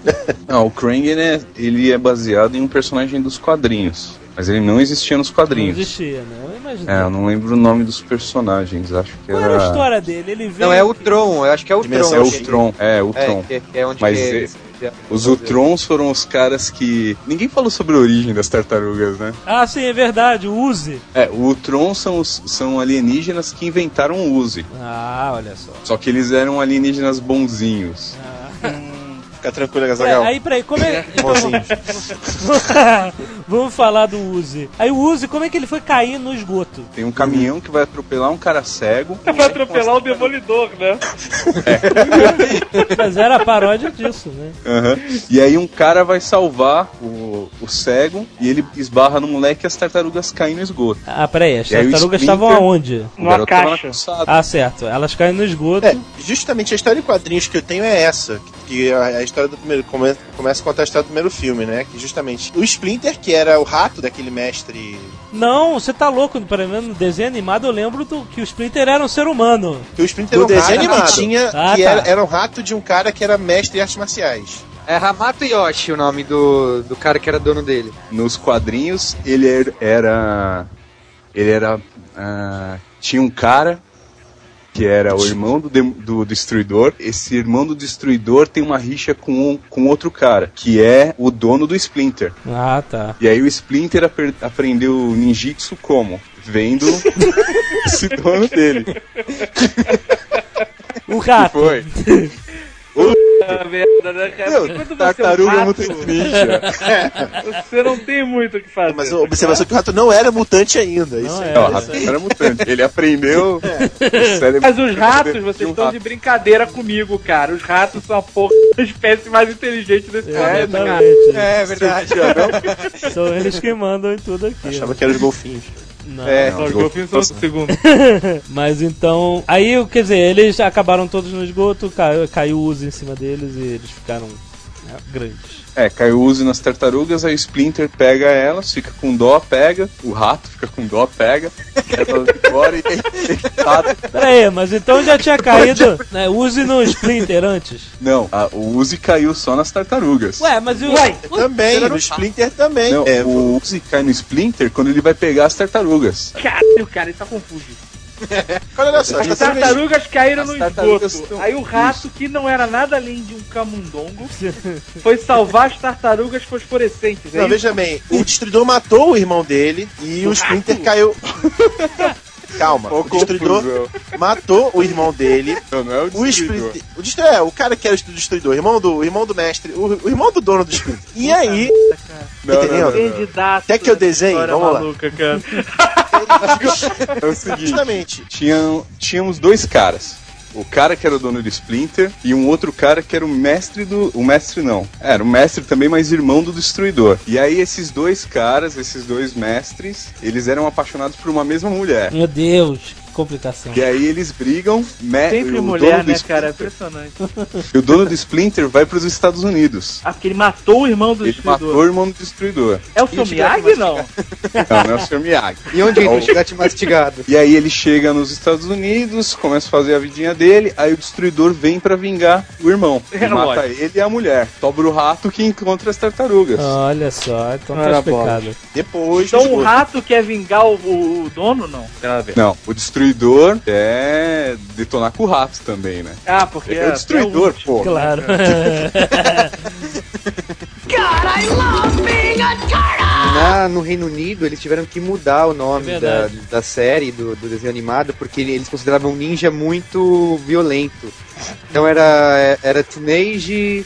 (laughs) Não, o Krang, né, ele é baseado em um personagem dos quadrinhos. Mas ele não existia nos Não quadrinhos. existia, né? Eu imaginei. É, eu não lembro o nome dos personagens, acho que Qual era a história dele? Ele veio. Não, é o Tron, eu acho que é o Tron. É o. Tron, é, o É, Tron. que é onde Mas é- eles- Os Utrons foram os caras que. Ninguém falou sobre a origem das tartarugas, né? Ah, sim, é verdade, o Uzi. É, o Utron são, os- são alienígenas que inventaram o Uzi. Ah, olha só. Só que eles eram alienígenas bonzinhos. (laughs) Fica tranquilo, É, Gazagal. aí, peraí, como é. Então. (laughs) Vamos falar do Uzi. Aí o Uzi, como é que ele foi cair no esgoto? Tem um caminhão que vai atropelar um cara cego. (laughs) Vai atropelar o Demolidor, né? Mas era a paródia disso, né? Aham. E aí um cara vai salvar o, o cego e ele esbarra no moleque e as tartarugas caem no esgoto. Ah, peraí, as tartarugas estavam aonde? Numa caixa. Ah, certo. Elas caem no esgoto. É, justamente a história de quadrinhos que eu tenho é essa. Que a, a história do primeiro. Come, começa a contar a história do primeiro filme, né? Que justamente o Splinter, que era o rato daquele mestre. Não, você tá louco. Pelo menos no desenho animado eu lembro do, que o Splinter era um ser humano. Que o Splinter Do era um desenho rato animado. que tinha. Ah, que tá. era, era um rato de um cara que era mestre em artes marciais. É Hamato Yoshi o nome do, do cara que era dono dele. Nos quadrinhos ele er- era. Ele era. ah, tinha um cara que era o irmão do, do destruidor. Esse irmão do destruidor tem uma rixa com, um- com outro cara, que é o dono do Splinter. Ah, tá. E aí o Splinter aprendeu ninjitsu como? Vendo (laughs) esse dono dele. O rato. Foi. (laughs) Puta merda, né, cara? Meu, Quando é um tartaruga rato, mutante ninja. Você não tem muito o que fazer. Mas a observação é que o rato não era mutante ainda. Isso Não é. é. Não, o rato era mutante. Ele aprendeu. (laughs) o cérebro Mas os ratos, vocês um estão rato. de brincadeira comigo, cara. Os ratos são a porra da espécie mais inteligente desse planeta, cara. Exatamente. É verdade. (laughs) São eles que mandam em tudo aqui. Achava né? que eram os golfinhos. Não. É. Não, os golfinhos são o segundo. (laughs) Mas então. Aí, quer dizer, eles acabaram todos no esgoto, caiu, caiu o uso em cima deles e eles ficaram né, grandes. É, caiu o Uzi nas tartarugas, aí o Splinter pega elas, fica com dó, pega, o rato fica com dó, pega, elas embora e tá- Pera aí, mas então já tinha caído. Né, use no Splinter antes. Não, a- o Uzi caiu só nas tartarugas. Ué, mas o. Ué, o- Também, Era no Splinter também. Não, É, o Uzi cai no Splinter quando ele vai pegar as tartarugas. Caralho, cara, ele tá confuso. (laughs) Olha só, As as tartarugas caíram no esgoto. Aí o rato, que não era nada além de um camundongo, foi salvar as tartarugas fosforescentes. Não, Aí veja bem, o destruidor matou o irmão dele e o Splinter caiu. (laughs) Calma, o destruidor Confusão. matou o irmão dele. Não, não é o O destruidor. O, destru- é, o cara que era o destruidor, o irmão do, o irmão do mestre, o, o irmão do dono do Splinter. E aí, Não, entendeu? não, não. Candidato. Quer que eu desenhe? Vamos lá. maluca, cara. (laughs) É o seguinte, justamente, tinham, tínhamos dois caras. O cara que era o dono do Splinter e um outro cara que era o mestre do. O mestre não. Era o mestre também, mas irmão do destruidor. E aí esses dois caras, esses dois mestres, eles eram apaixonados por uma mesma mulher. Meu Deus, complicação. E aí eles brigam, me... Sempre o mulher, dono do né, cara? É Splinter- impressionante. (laughs) E o dono do Splinter vai para os Estados Unidos. Ah, porque ele matou o irmão do Ele destruidor. matou o irmão do destruidor. É o seu Miyagi, não? (laughs) Não, não é o Sr. Miyagi. E onde entra o chiclete mastigado? E aí ele chega nos Estados Unidos, começa a fazer a vidinha dele, aí o destruidor vem pra vingar o irmão. É E mata ele e a mulher. Sobra o rato que encontra as tartarugas. Olha só, então tá explicado. depois. Então o rato quer vingar o, o- dono, não? Tem nada a ver. Não, o destruidor é detonar com o rato também, né? Ah, porque Ele é o destruidor, último. pô. Claro. (laughs) Na, no Reino Unido, eles tiveram que mudar o nome É da, da série, do, do desenho animado, porque eles consideravam um ninja muito violento. Então era, era Teenage.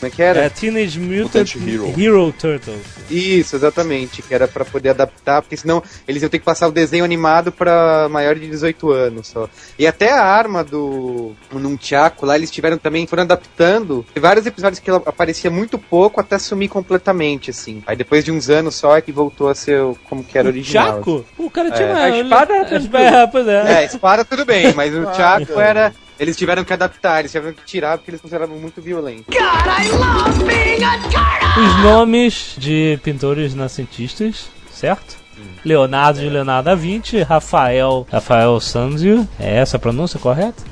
Como é que era? É Teenage Mutant Mutant Hero. Hero, Turtles. Isso, exatamente. Que era pra poder adaptar, porque senão eles iam ter que passar o desenho animado pra maior de 18 anos só. E até a arma do Nunchaku lá, eles tiveram também, foram adaptando. Tem vários episódios que ela aparecia muito pouco até sumir completamente, assim. Aí depois de uns anos só é que voltou a ser como que era o original. Chaco? O cara tinha É. uma... A espada era a espada, pois é. É, espada tudo bem, mas o (laughs) Chaco era. Eles tiveram que adaptar, eles tiveram que tirar porque eles consideravam muito violento. Os nomes de pintores nascentistas, certo? Leonardo de Leonardo da Vinci, Rafael, Rafael Sanzio, é essa a pronúncia correta?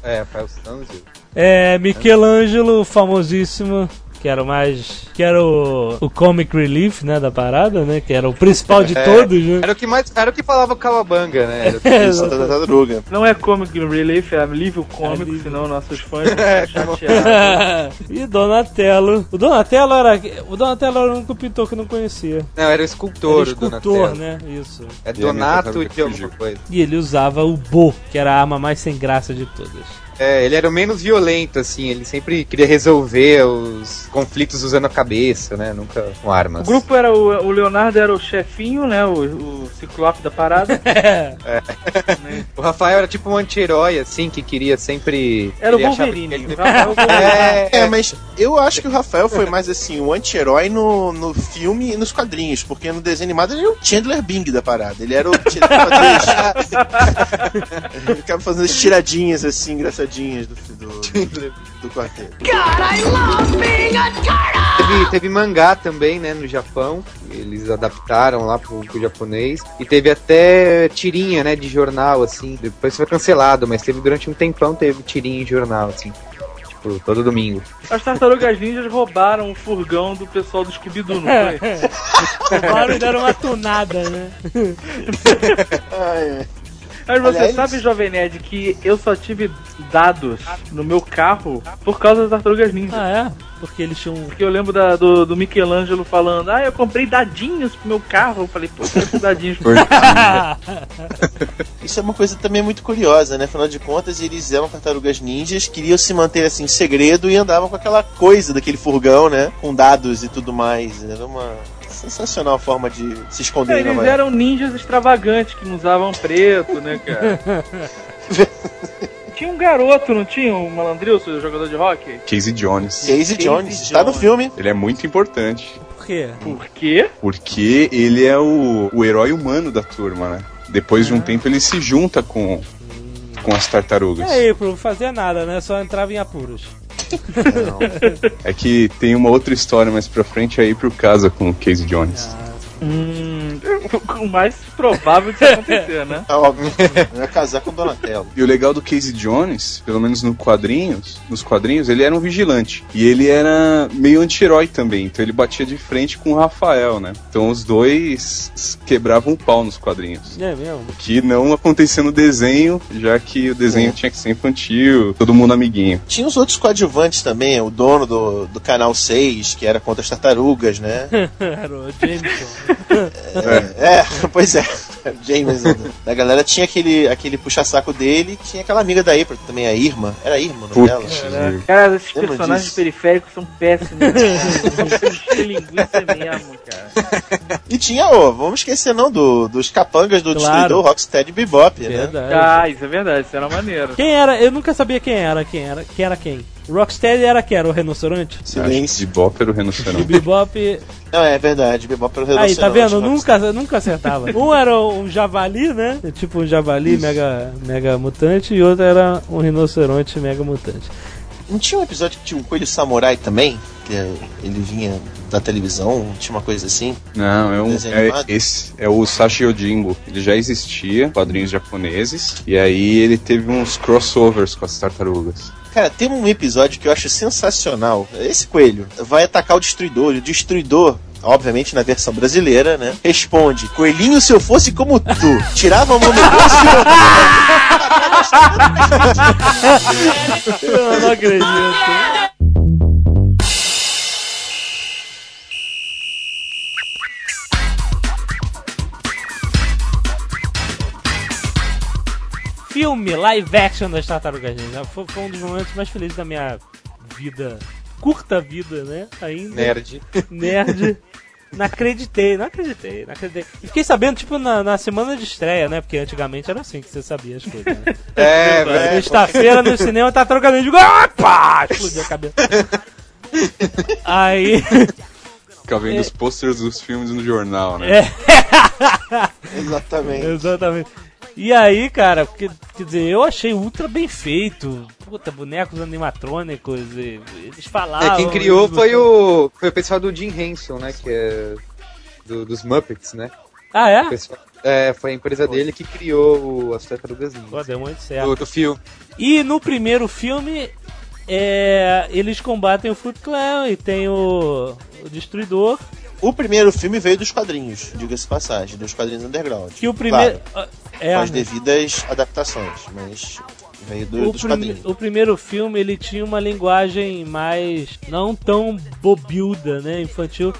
É, Rafael Sanzio. (laughs) É, Michelangelo, famosíssimo, que era o mais. que era o, o comic relief, né, da parada, né? Que era o principal de (laughs) É. todos, né? Era o que mais. Era o que falava o Kawabanga, né? Era o que- (laughs) É, da tartaruga. Não é comic relief, é alívio cômico, Alívio. senão nossos fãs (laughs) vão ficar chateados. e Donatello. O Donatello era. O Donatello era o único pintor que eu não conhecia. Não, era o escultor, Era o escultor, Donatello. né? Isso. É E Donato de alguma coisa. E ele usava o Bo, que era a arma mais sem graça de todas. É, ele era o menos violento, assim, ele sempre queria resolver os conflitos usando a cabeça, né? Nunca com armas. O grupo era o, o Leonardo era o chefinho, né? O, o ciclope da parada. (laughs) O Rafael era tipo um anti-herói, assim, que queria sempre. Era o Wolverine. ele- O. (laughs) É, É, mas eu acho que o Rafael foi mais assim, um anti-herói no, no filme e nos quadrinhos, porque no desenho animado ele era o Chandler Bing da parada. Ele era o. (laughs) ele ficava fazendo as tiradinhas assim, engraçadinhas do, do, do quarteto. Teve, teve mangá também, né, no Japão. Eles adaptaram lá pro, pro japonês. E teve até tirinha, né, de jornal, assim. Depois foi cancelado, mas teve durante um tempão, teve tirinha em jornal, assim. Tipo, todo domingo. As tartarugas ninjas roubaram o furgão do pessoal do Scooby-Doo, não foi? (laughs) Roubaram e deram uma tunada, né? (laughs) Mas você Aliás- sabe, Jovem Nerd, que eu só tive dados no meu carro por causa das tartarugas ninja. Ah, é? Porque eles tinham. Porque eu lembro da- do, do Michelangelo falando, ah, eu comprei dadinhos pro meu carro. Eu falei, pô, esses dadinhos pro meu (laughs) carro. Isso é uma coisa também muito curiosa, né? Afinal de contas, eles eram tartarugas ninjas, queriam se manter assim em segredo e andavam com aquela coisa daquele furgão, né? Com dados e tudo mais. Era uma sensacional forma de se esconder em Eles York. eram ninjas extravagantes que não usavam preto, né, cara? (laughs) tinha um garoto, não tinha? Um malandrilso, o jogador de rock? Casey Jones. Casey Casey Jones, está no filme. Ele é muito importante. Por quê? Por quê? Porque ele é o, o herói humano da turma, né? Depois de um tempo ele se junta com, com as tartarugas. E aí, Pro, não fazia nada, né? Só entrava em apuros. É que tem uma outra história mais pra frente aí pro casa com o Casey Jones. Hum, (laughs) o mais provável de acontecer, né? (laughs) É óbvio. Vai casar com Donatello. E o legal do Casey Jones, pelo menos no quadrinhos, nos quadrinhos, ele era um vigilante. E ele era meio anti-herói também. Então ele batia de frente com o Rafael, né? Então os dois quebravam o pau nos quadrinhos. É mesmo? Que não acontecia no desenho, já que o desenho tinha que ser infantil, todo mundo amiguinho. Tinha os outros coadjuvantes também, o dono do, do canal 6, que era contra as tartarugas, né? (laughs) Era o Jameson. É, (laughs) é, pois é. (laughs) James, da galera tinha aquele, aquele puxa-saco dele, tinha aquela amiga da April também, a Irma. Era a Irma, o nome dela? Cara, esses Lembra personagens disso? periféricos são péssimos. cara. (laughs) São linguiça mesmo, cara. E tinha, ô, vamos esquecer não, do, dos capangas do Claro. Destruidor Rocksteady Bebop, né? Verdade. Ah, isso é verdade, isso era maneiro. Quem era? Eu nunca sabia quem era, quem era, quem era quem. Rocksteady era quem? Era o rinoceronte? Silêncio. De Bop era o E rinoceronte. Bebop. Não, é verdade, Bebop era o Aí, tá rinoceronte, vendo? Nunca, nunca acertava. Um era um javali, né? Tipo um javali mega, mega mutante, e outro era um rinoceronte mega mutante. Não tinha um episódio que tinha um coelho samurai também? Que é- ele vinha da televisão, tinha uma coisa assim? Não, é um. É, esse é o Sashi Yojimbo. Ele já existia, quadrinhos japoneses. E aí ele teve uns crossovers com as tartarugas. Cara, tem um episódio que eu acho sensacional. Esse coelho vai atacar o destruidor. E o destruidor, obviamente na versão brasileira, né? Responde: Coelhinho, se eu fosse como tu, tirava a mão do bolso e eu... Não acredito. Filme live action das Tartarugas Ninja. Foi um dos momentos mais felizes da minha vida. Curta vida, né? Ainda. Nerd. (laughs) Nerd. Não acreditei, não acreditei, não acreditei. E fiquei sabendo, tipo, na, na semana de estreia, né? Porque antigamente era assim que você sabia as coisas, né? (laughs) É, É, velho. Sexta-feira no cinema tá trocando de Opa! Explodiu a cabeça. (laughs) Aí. Ficava vendo os posters dos filmes no jornal, né? É, Exatamente. exatamente. E aí, cara, porque, quer dizer, eu achei ultra bem feito. Puta, bonecos animatrônicos. e- eles falavam. É, quem criou foi o, foi o pessoal do Jim Henson, né? Que é do- dos Muppets, né? Ah, é? pessoal- é, foi a empresa dele que criou o- as tartarugas Pô, ninjas. deu muito certo. Do, do filme. E no primeiro filme, é, eles combatem o Foot Clan e tem o, o Destruidor. O primeiro filme veio dos quadrinhos, diga-se passagem, dos quadrinhos underground. Que o primeiro. Claro, é, com as devidas adaptações, mas veio do- o, dos quadrinhos. o primeiro filme ele tinha uma linguagem mais não tão bobilda, né, infantil.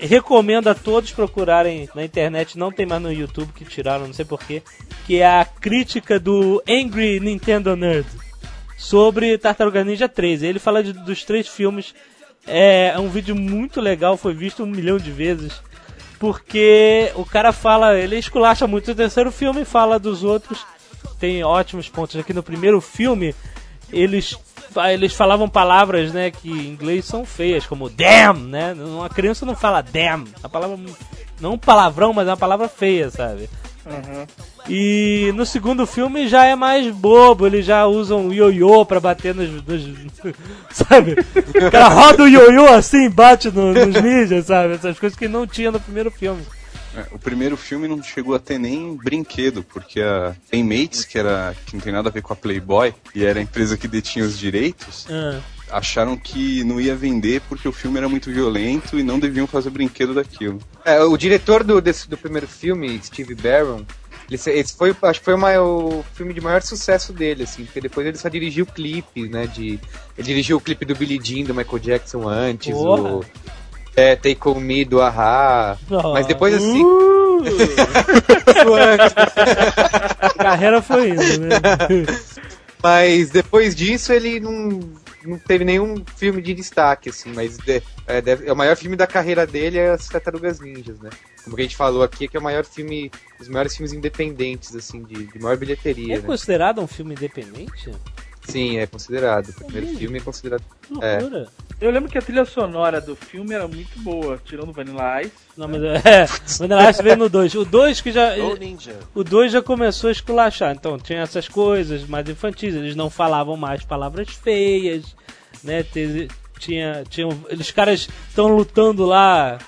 Recomendo a todos procurarem na internet, não tem mais no YouTube que tiraram, não sei porquê, que é a crítica do Angry Nintendo Nerd sobre Tartaruga Ninja 3. Ele fala de- dos três filmes. É, é um vídeo muito legal, foi visto um milhão de vezes. Porque o cara fala, ele esculacha muito o terceiro filme fala dos outros. Tem ótimos pontos aqui no primeiro filme. Eles, eles falavam palavras, né, que em inglês são feias, como damn, né? Uma criança não fala damn. A palavra não um palavrão, mas é uma palavra feia, sabe? E no segundo filme já é mais bobo, eles já usam o ioiô pra bater nos, nos- (laughs) sabe? O cara roda o ioiô assim, bate no- nos (laughs) ninjas, sabe? Essas coisas que não tinha no primeiro filme. É, O primeiro filme não chegou a ter nem brinquedo, porque a Playmates, que, era, que não tem nada a ver com a Playboy, e era a empresa que detinha os direitos, Ah, acharam que não ia vender porque o filme era muito violento e não deviam fazer brinquedo daquilo. É, o diretor do, desse- do primeiro filme, Steve Barron, Esse, esse foi, acho que foi o, maior- o filme de maior sucesso dele, assim, porque depois ele só dirigiu clipe, né? De, ele dirigiu o clipe do Billie Jean, do Michael Jackson antes, Porra. o é, Take On Me do Ahá. Mas depois assim. Uh, (laughs) a carreira foi indo, né? (laughs) Mas depois disso ele não, não teve nenhum filme de destaque, assim, mas é, é o maior filme da carreira dele é as Tartarugas Ninjas, né? Como que a gente falou aqui, é que é o maior filme, os maiores filmes independentes, assim, de, de maior bilheteria, É né? considerado um filme independente? Sim, é considerado. O primeiro filme é considerado. Que É. loucura. Eu lembro que a trilha sonora do filme era muito boa, tirando Vanilla Ice. Não, mas é. Vanilla Ice veio no 2. O 2 que já. Ninja. O 2 já começou a esculachar. Então tinha essas coisas mais infantis. Eles não falavam mais palavras feias, né? Teve- tinha, tinham, eles caras estão lutando lá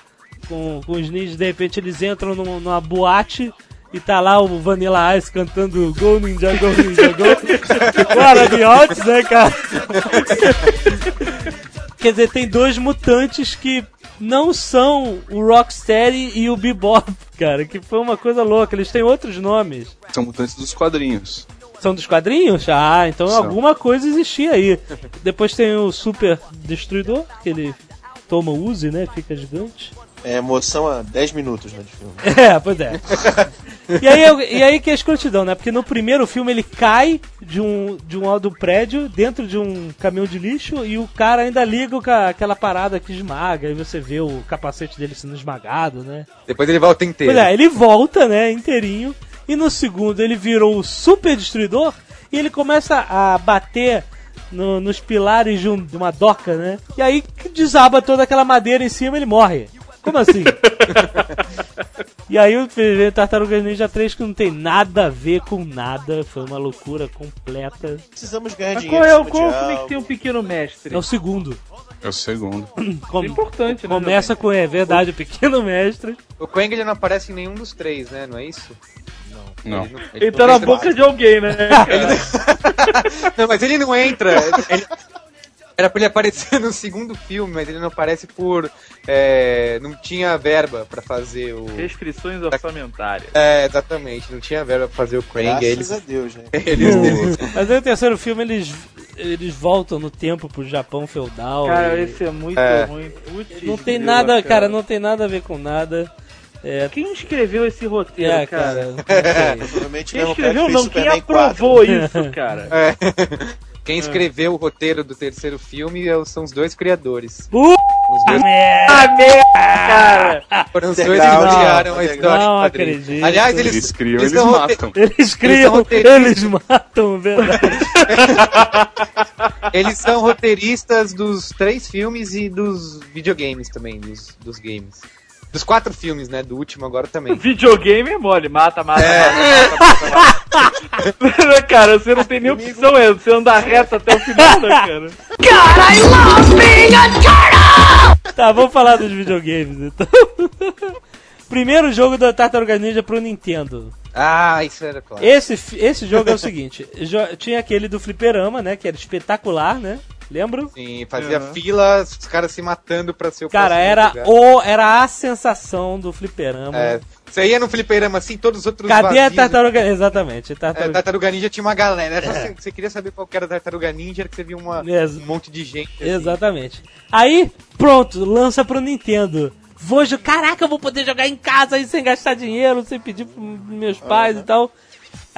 com, com os ninjas. De repente eles entram num- numa boate. E tá lá o Vanilla Ice cantando Go Ninja, Go Ninja, Go. o Arabiotes, né, cara? Quer dizer, tem dois mutantes que não são o Rocksteady e o Bebop, cara, que foi uma coisa louca. Eles têm outros nomes. São mutantes dos quadrinhos. São dos quadrinhos? Ah, então São. alguma coisa existia aí. Depois tem o Super Destruidor, que ele toma o Uzi, né? Fica gigante. É emoção a 10 minutos né, de filme. (laughs) É, pois é. E aí, eu- e aí que é escrotidão, né? Porque no primeiro filme ele cai de um, de um alto prédio dentro de um caminhão de lixo e o cara ainda liga com aquela parada que esmaga. Aí você vê o capacete dele sendo esmagado, né? Depois ele volta inteiro. Pois é, ele volta, né, inteirinho. E no segundo ele virou o super destruidor e ele começa a bater no- nos pilares de, um- de uma doca, né? E aí desaba toda aquela madeira em cima e ele morre. Como assim? e aí o Tartaruga Ninja 3 que não tem nada a ver com nada. Foi uma loucura completa. Precisamos ganhar Mas dinheiro. qual é o qual filme algo. que tem um pequeno mestre? É o segundo. É o segundo. (clears throat) Com- É importante, né? começa com, é verdade, o pequeno mestre. O Quang ele não aparece em nenhum dos três, né? Não é isso? Não. Ele, não- Ele tá na boca de alguém, né? (laughs) (laughs) Não, mas ele não entra. ele- (laughs) Era pra ele aparecer (laughs) no segundo filme, mas ele não aparece por. é, não tinha verba pra fazer o. Restrições orçamentárias. É, exatamente, não tinha verba pra fazer o Krang. Graças Eles, a Deus, né? (laughs) eles, eles- Mas aí o terceiro filme eles, eles voltam no tempo pro Japão feudal. Cara, e- esse é muito É. ruim. Putz, Não tem grila, nada, cara. não tem nada a ver com nada. É, Quem escreveu esse roteiro, é, cara? cara. não tem. Provavelmente Quem cara escreveu não, quem Superman 4. aprovou (laughs) isso, cara? Quem escreveu o roteiro do terceiro filme é- são os dois criadores. Puta Os dois, Ah, merda, cara! foram os dois que Underground, criaram a história. Não acredito. Aliás, eles, Eles criam, eles eles matam. (laughs) Eles criam, roteiristas. eles matam, verdade. Eles são roteiristas dos três filmes e dos videogames também, dos, dos games. Dos quatro filmes, né? Do último agora também. Videogame é mole, mata, mata, mata, mata, mata. (laughs) cara, você não tem nem opção, é você andar reto até o final, né, cara? Tá, vamos falar dos videogames então. (laughs) Primeiro jogo da Tartaruga Ninja pro Nintendo. Ah, isso era claro. Esse, esse jogo é o seguinte: tinha aquele do Fliperama, né? Que era espetacular, né? Lembram? Sim, fazia fila, os caras se matando pra ser o Cara, era lugar. o era a sensação do Fliperama. É, você ia no fliperama assim, todos os outros Cadê a vazios. tartaruga? Exatamente, É, tartaruga. Tartaruga Ninja tinha uma galera. Era Você, você queria saber qual que era a Tartaruga Ninja, era que você via uma, Ex- um monte de gente. assim. Exatamente. Aí, pronto, lança pro Nintendo. Vou Caraca, eu vou poder jogar em casa aí sem gastar dinheiro, sem pedir pros meus pais e tal.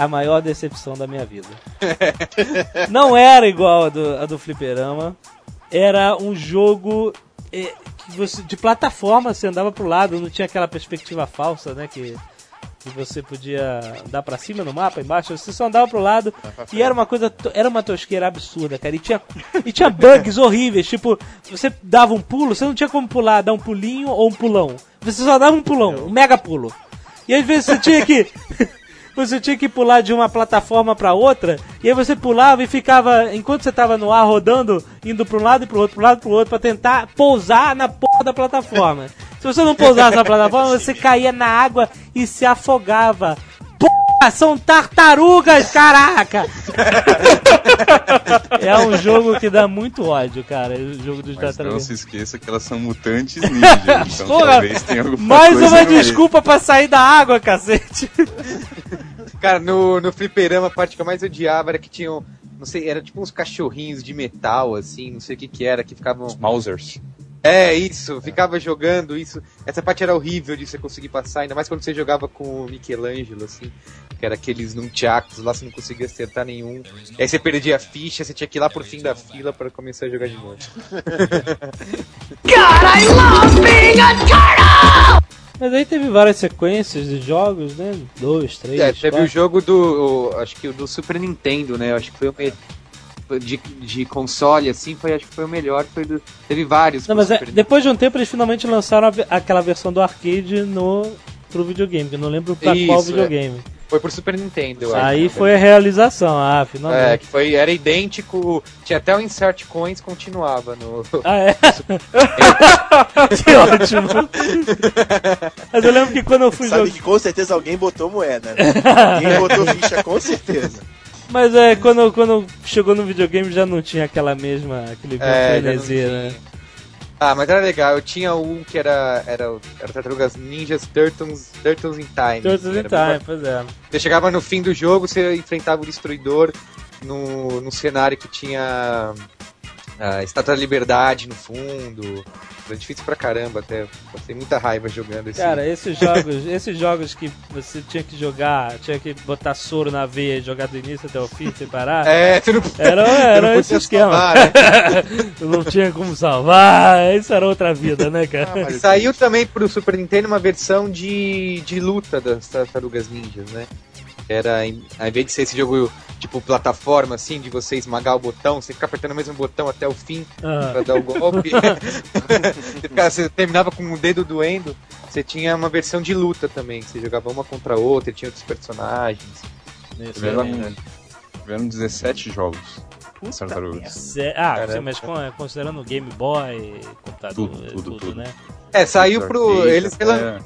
A maior decepção da minha vida. (laughs) Não era igual a do, a do Fliperama. Era um jogo que você, de plataforma, você andava pro lado, não tinha aquela perspectiva falsa, né? Que, que você podia andar pra cima no mapa, embaixo, você só andava pro lado. E era uma coisa, era uma tosqueira absurda, cara. E tinha, e tinha bugs (laughs) horríveis, tipo, você dava um pulo, você não tinha como pular, dar um pulinho ou um pulão. Você só dava um pulão, um mega pulo. E às vezes você tinha que. Você tinha que pular de uma plataforma pra outra, e aí você pulava e ficava, enquanto você tava no ar rodando, indo pra um lado e pro outro, pro lado e pro outro, pra tentar pousar na porra da plataforma. Se você não pousasse na plataforma, você caía na água e se afogava. São tartarugas, caraca! (laughs) é um jogo que dá muito ódio, cara, o jogo dos Mas não tartarugas. se esqueça que elas são mutantes ninja. Então (laughs) Porra, talvez tenha alguma Mais coisa uma desculpa pra sair da água, cacete. Cara, no, no fliperama, a parte que eu mais odiava era que tinham, não sei, era tipo uns cachorrinhos de metal, assim, não sei o que que era, que ficavam... Mausers. É, isso, ficava jogando isso. Essa parte era horrível de você conseguir passar, ainda mais quando você jogava com o Michelangelo, assim, que era aqueles nunchakus lá, você não conseguia acertar nenhum. E aí você perdia a ficha, você tinha que ir lá pro fim da fila para começar a jogar de novo. (laughs) Mas aí teve várias sequências de jogos, né? Dois, três. É, teve quatro. o jogo do. o- acho que o do Super Nintendo, né? Acho que foi o de, de console, assim, foi, acho que foi o melhor. Foi do, teve vários. Não, pro mas é, depois de um tempo eles finalmente lançaram a aquela versão do arcade no pro videogame, que eu não lembro pra Isso, qual é. videogame. Foi pro Super Nintendo, acho. Aí foi a realização, ah, É, finalmente. que foi, era idêntico. Tinha até o Insert Coins, continuava no. (laughs) Ah, é? (laughs) que ótimo. Mas eu lembro que quando eu fui Sabe jogar. que com certeza alguém botou moeda, né? (laughs) Alguém botou ficha, com certeza. Mas é, quando, quando chegou no videogame já não tinha aquela mesma. aquele É, já não frenesi, tinha. né? Ah, mas era legal. Eu tinha um que era. Era, o- era Tartarugas Ninjas Turtles, Turtles in Time. Turtles in Time, bem pois é. Você chegava no fim do jogo, você enfrentava o Destruidor no, no cenário que tinha a Estátua da Liberdade no fundo. Foi difícil pra caramba até. Passei muita raiva jogando esse. Cara, esses jogos, esses jogos que você tinha que jogar, tinha que botar soro na veia e jogar do início até o fim sem parar. É, você não, Era, era (laughs) não esse podia esquema. salvar, né? (laughs) não tinha como salvar, isso era outra vida, né, cara? E Saiu também pro Super Nintendo uma versão de, de luta das Tartarugas Ninjas, né? Era, em- ao invés de ser esse jogo tipo plataforma, assim, de você esmagar o botão, você ficar apertando o mesmo botão até o fim Ah. pra dar o golpe. (laughs) você, ficava- você terminava com o dedo doendo. Você tinha uma versão de luta também, você jogava uma contra a outra, tinha outros personagens. Tiveram, tiveram 17 jogos. tartarugas. Ah, Caramba. mas con- considerando Game Boy, computador, Tudo, tudo, tudo, tudo. né? É, saiu pro. Eles, relan- é,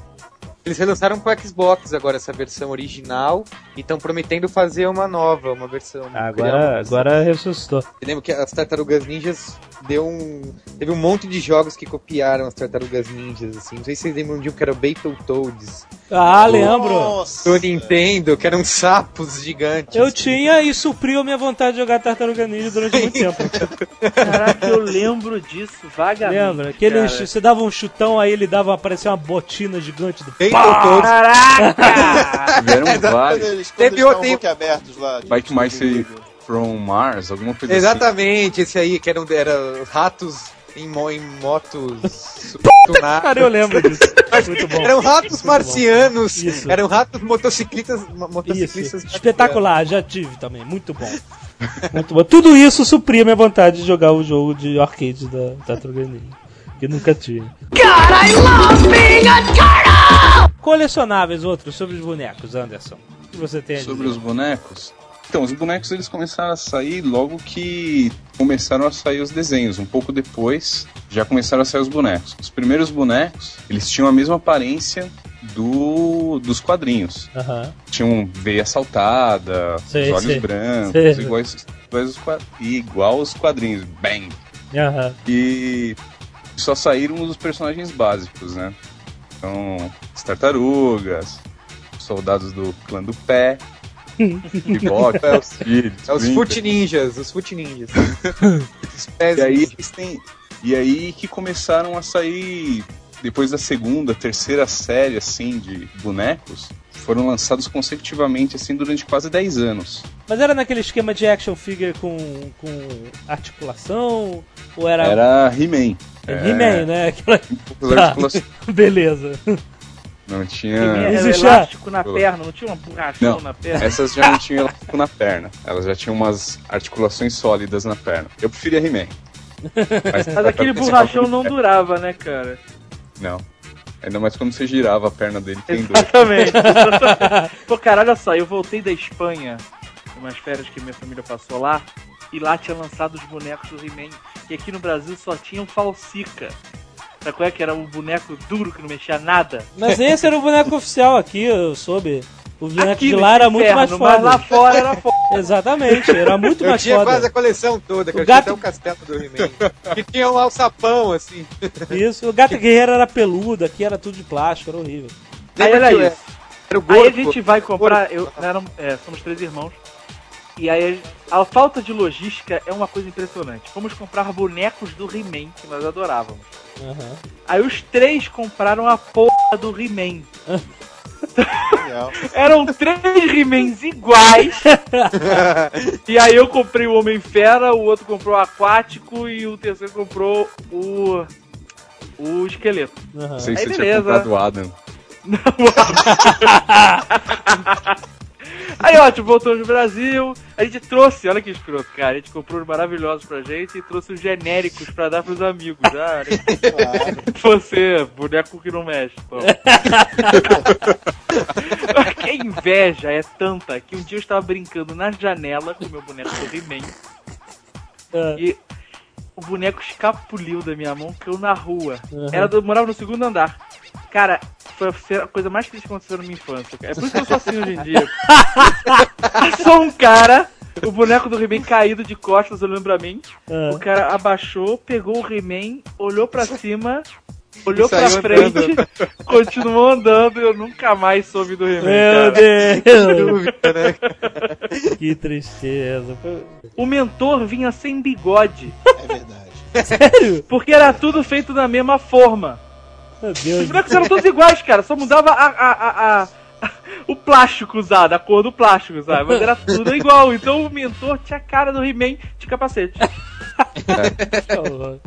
eles relançaram pro Xbox agora essa versão original e estão prometendo fazer uma nova, uma versão. uma Agora, versão. agora ressuscitou. Eu lembro que as Tartarugas Ninjas deu um. Teve um monte de jogos que copiaram as Tartarugas Ninjas, assim. Não sei se vocês lembram de um que era o Battletoads. Ah, lembro. Nossa. Do Nintendo, que eram sapos gigantes. Eu tinha e supriu a minha vontade de jogar Tartaruga Ninja durante muito tempo. Caraca, eu lembro disso vagamente. Lembra? Que ele, cara. você dava um chutão, aí ele dava, aparecia uma botina gigante do Battletoads. Caraca! (laughs) tiveram Quando vários. Teve outro- boquiabertos lá. de- Bike My Safe from Mars, alguma coisa assim. Exatamente, esse aí, que eram era ratos em, em motos (laughs) tunadas. Cara, eu lembro disso. Muito bom. Eram ratos marcianos, Isso. eram ratos motociclistas, mo- motociclistas. Espetacular, já tive também, muito bom. Muito bom. Tudo isso supria minha vontade de jogar o jogo de arcade da Tartaruga Ninja, que nunca tinha. Colecionáveis outros sobre os bonecos, Anderson. O que você tem a Sobre dizer? os bonecos. Então, os bonecos eles começaram a sair logo que começaram a sair os desenhos. Um pouco depois, já começaram a sair os bonecos. Os primeiros bonecos, eles tinham a mesma aparência do dos quadrinhos. Aham. Tinham veia saltada, Sei, olhos sei. brancos, Sei. iguais, iguais igual os quadrinhos. Bang! Aham. E só saíram os personagens básicos, né? Então, as tartarugas, os soldados do clã do pé, (laughs) Bebop, É os- Speed, É os. Foot Ninjas, os Foot Ninjas. (laughs) os pés E aí, eles têm- e aí que começaram a sair, depois da segunda, terceira série, assim, de bonecos, foram lançados consecutivamente, assim, durante quase 10 anos. Mas era naquele esquema de action figure com, com articulação? Ou era, Era He-Man. É He-Man, né? Aquela... Poucas Tá. (laughs) Beleza. Não Era tinha... Existe elástico na perna, não tinha uma borrachão Não. na perna? Essas já não tinham elástico na perna. Elas já tinham umas articulações sólidas na perna. Eu preferia He-Man. (laughs) Mas, Mas aquele borrachão não durava, né, cara? Não. Ainda mais quando você girava a perna dele. Exatamente. (laughs) Pô, cara, olha só, eu voltei da Espanha, umas férias que minha família passou lá, e lá tinha lançado os bonecos do He-Man. E aqui no Brasil só tinha o Falsica. Sabe qual é que era um boneco duro que não mexia nada? Mas esse era o boneco oficial aqui, eu soube. O Aqui de lá era muito mais inferno, Mas lá foda. fora era foda. (laughs) Exatamente, era muito Eu mais tinha quase foda. a coleção toda, que O eu tinha gato- até o castelo do He-Man. que tinha um alçapão, assim. (laughs) Isso, o gato guerreiro era peludo, aqui era tudo de plástico, era horrível. Aí que, isso. Era o Aí a gordo. gente vai comprar. Eu, eram, é, somos três irmãos. E aí a, a falta de logística é uma coisa impressionante. Fomos comprar bonecos do He-Man, que nós adorávamos. Aham. Aí os três compraram a porra do He-Man. (laughs) (laughs) Eram três He-Mans iguais. (laughs) e aí eu comprei o Homem-Fera, o outro comprou o Aquático e o terceiro comprou o. O esqueleto. Aham. Sei que Aí você beleza. tinha comprado o Adam. (laughs) Aí, ótimo, voltamos no Brasil. A gente trouxe, olha que escroto, cara. A gente comprou os maravilhosos pra gente e trouxe os genéricos pra dar pros amigos. Ah, Você, boneco que não mexe. Toma. (laughs) que inveja é tanta que um dia eu estava brincando na janela com meu boneco do He-Man Ah, e o boneco escapuliu da minha mão, caiu na rua. Uhum. Era do, morava no segundo andar. Cara, foi a coisa mais triste que aconteceu na minha infância. cara. É por isso que eu sou assim hoje em dia. (laughs) Passou um cara, o boneco do He-Man caído de costas olhando pra mim. ah. O cara abaixou, pegou o He-Man, olhou pra cima, olhou pra saiu frente, (laughs) continuou andando e eu nunca mais soube do He-Man. Meu cara. Deus! Né? (laughs) que tristeza. O mentor vinha sem bigode, É verdade. (laughs) Sério? porque era tudo feito da mesma forma. Meu Os Deus. bonecos eram todos iguais, cara. Só mudava a, a, a, a- o plástico usado, a cor do plástico, sabe? Mas era tudo igual. Então o mentor tinha a cara do He-Man de capacete. Horror.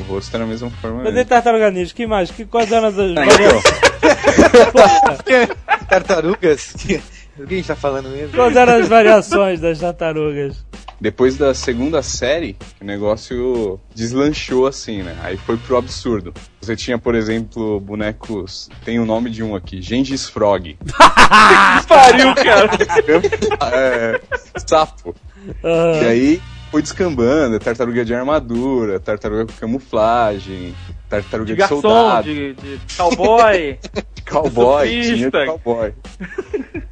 O rosto era da mesma forma Mas e mesmo. Tartaruga Ninja? Que mais? Que, quais eram as variações? então, (laughs) Tartarugas? O que a gente tá falando mesmo? Quais eram as variações das tartarugas? depois da segunda série, o negócio deslanchou assim, né? Aí foi pro absurdo. Você tinha, por exemplo, bonecos. Tem o nome de um aqui, Gengis Frog. (laughs) Pariu, cara. (laughs) é, sapo. Aham. E aí foi descambando, tartaruga de armadura, tartaruga com camuflagem, tartaruga De de, garçom, soldado, de, de cowboy. (laughs) cowboy, tinha de cowboy.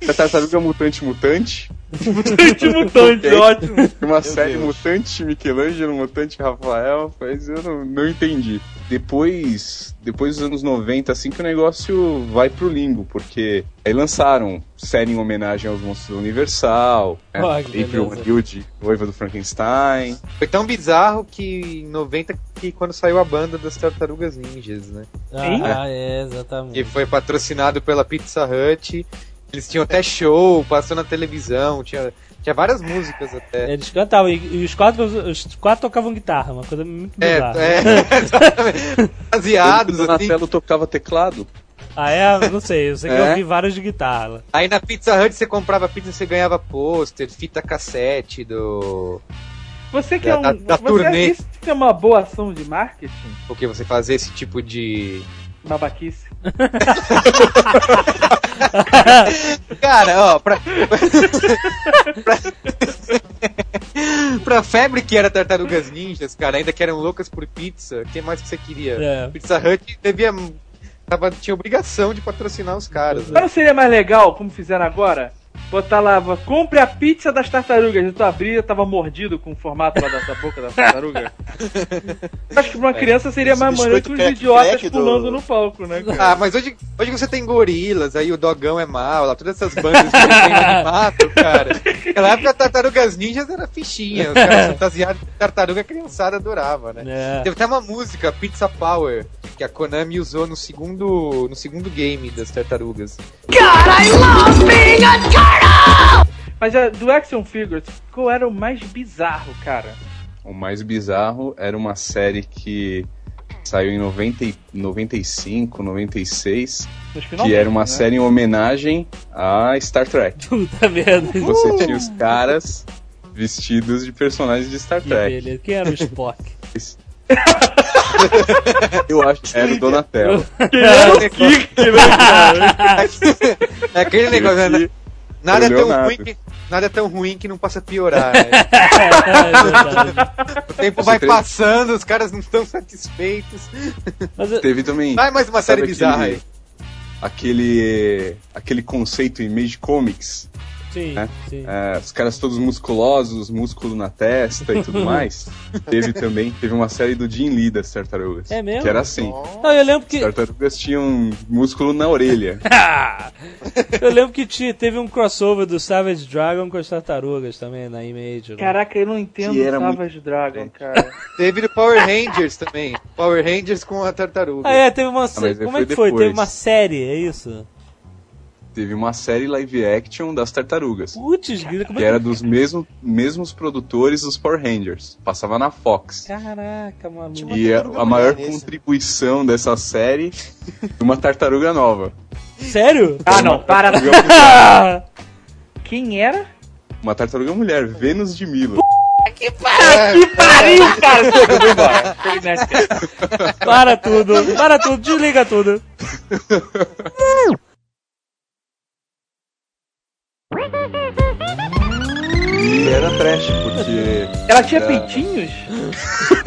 A tartaruga mutante mutante, Mutante mutante, ótimo. (laughs) uma série Deus. mutante Michelangelo, mutante Rafael, mas eu não, não entendi. Depois, depois dos anos 90, assim que o negócio vai pro limbo, porque aí lançaram série em homenagem aos monstros da Universal, né? Que April. Hilde, Noiva do Frankenstein. Foi tão bizarro que em 90 que quando saiu a banda das Tartarugas Ninjas, né? Ah, (laughs) é, exatamente. Que foi patrocinado pela Pizza Hut. Eles tinham até show, passou na televisão, tinha, tinha várias músicas até. Eles cantavam e, e os, quatro, os quatro tocavam guitarra, uma coisa muito É, bizarra. é, (laughs) (laughs) exatamente. Baseados, o assim. Donatello tocava teclado. Ah, é? Não sei, eu sei que É? eu vi vários de guitarra. Aí na Pizza Hut você comprava pizza, você ganhava pôster, fita cassete do. Você que é um. Da- da você turnê. Isso que é uma boa ação de marketing? Porque você fazia esse tipo de. Babaquice. (laughs) Cara, ó, pra. pra... pra febre que era Tartarugas Ninjas, cara, ainda que eram loucas por pizza, o que mais que você queria? É. Pizza Hut devia. Tava, tinha obrigação de patrocinar os caras. Mas Né? não seria mais legal, como fizeram agora? Botar lá, compre a pizza das tartarugas. E tu abria, tava mordido com o formato lá da, boca da tartaruga. (laughs) Acho que pra uma criança seria mais maneiro que os idiotas crack do- pulando no palco, né, cara? Ah, mas hoje, hoje você tem gorilas, aí o dogão é mal, lá, todas essas bandas de desenho animado, (laughs) cara. Naquela época, Tartarugas Ninjas era fichinha, os caras (laughs) fantasiados de tartaruga a criançada adorava, né? É. Teve até uma música, Pizza Power, que a Konami usou no segundo, no segundo game das tartarugas. Mas é, do Action Figures, qual era o mais bizarro, cara? O mais bizarro era uma série que saiu em 90, e- 95, 96, Nos que era uma né? série em homenagem a Star Trek. Puta merda. Você tinha os caras vestidos de personagens de Star Que Trek. beleza. Quem era o Spock? (laughs) Eu acho que era o Donatello. (laughs) É (laughs) aquele negócio, né? Nada é tão ruim que. Nada é tão ruim que não possa piorar. né? (laughs) é. O tempo Você vai passando, os caras não estão satisfeitos. Mas eu- Teve também. Vai mais uma série bizarra aquele- aí. Aquele, aquele conceito em Mage Comics Sim, né? sim. É, os caras todos musculosos, músculo na testa e tudo (laughs) mais. teve também, teve uma série do Jim Lee das tartarugas. É mesmo? Que era assim. Não, eu lembro que. As tartarugas tinham músculo na orelha. (laughs) eu lembro que teve um crossover do Savage Dragon com as tartarugas também na Image. né? Caraca, eu não entendo era Savage Dragon, cara. (laughs) Teve do Power Rangers também. Power Rangers com a tartaruga. Ah, é, teve uma. aí Como foi é que foi? depois. Teve uma série, é isso? Teve uma série live action das tartarugas. Putz, grila, como Que é era dos mesmos, mesmos produtores dos Power Rangers. Passava na Fox. Caraca, maluco. E a, a maior nesse. contribuição dessa série (laughs) uma tartaruga nova. Sério? Ah, não, para. (laughs) Quem era? Uma tartaruga mulher, Vênus de Milo. Que pariu, cara! Chega, eu vou embora. Chega, Nerdcast. Para tudo, para tudo, desliga tudo. (laughs) E era trash, porque Ela tinha peitinhos?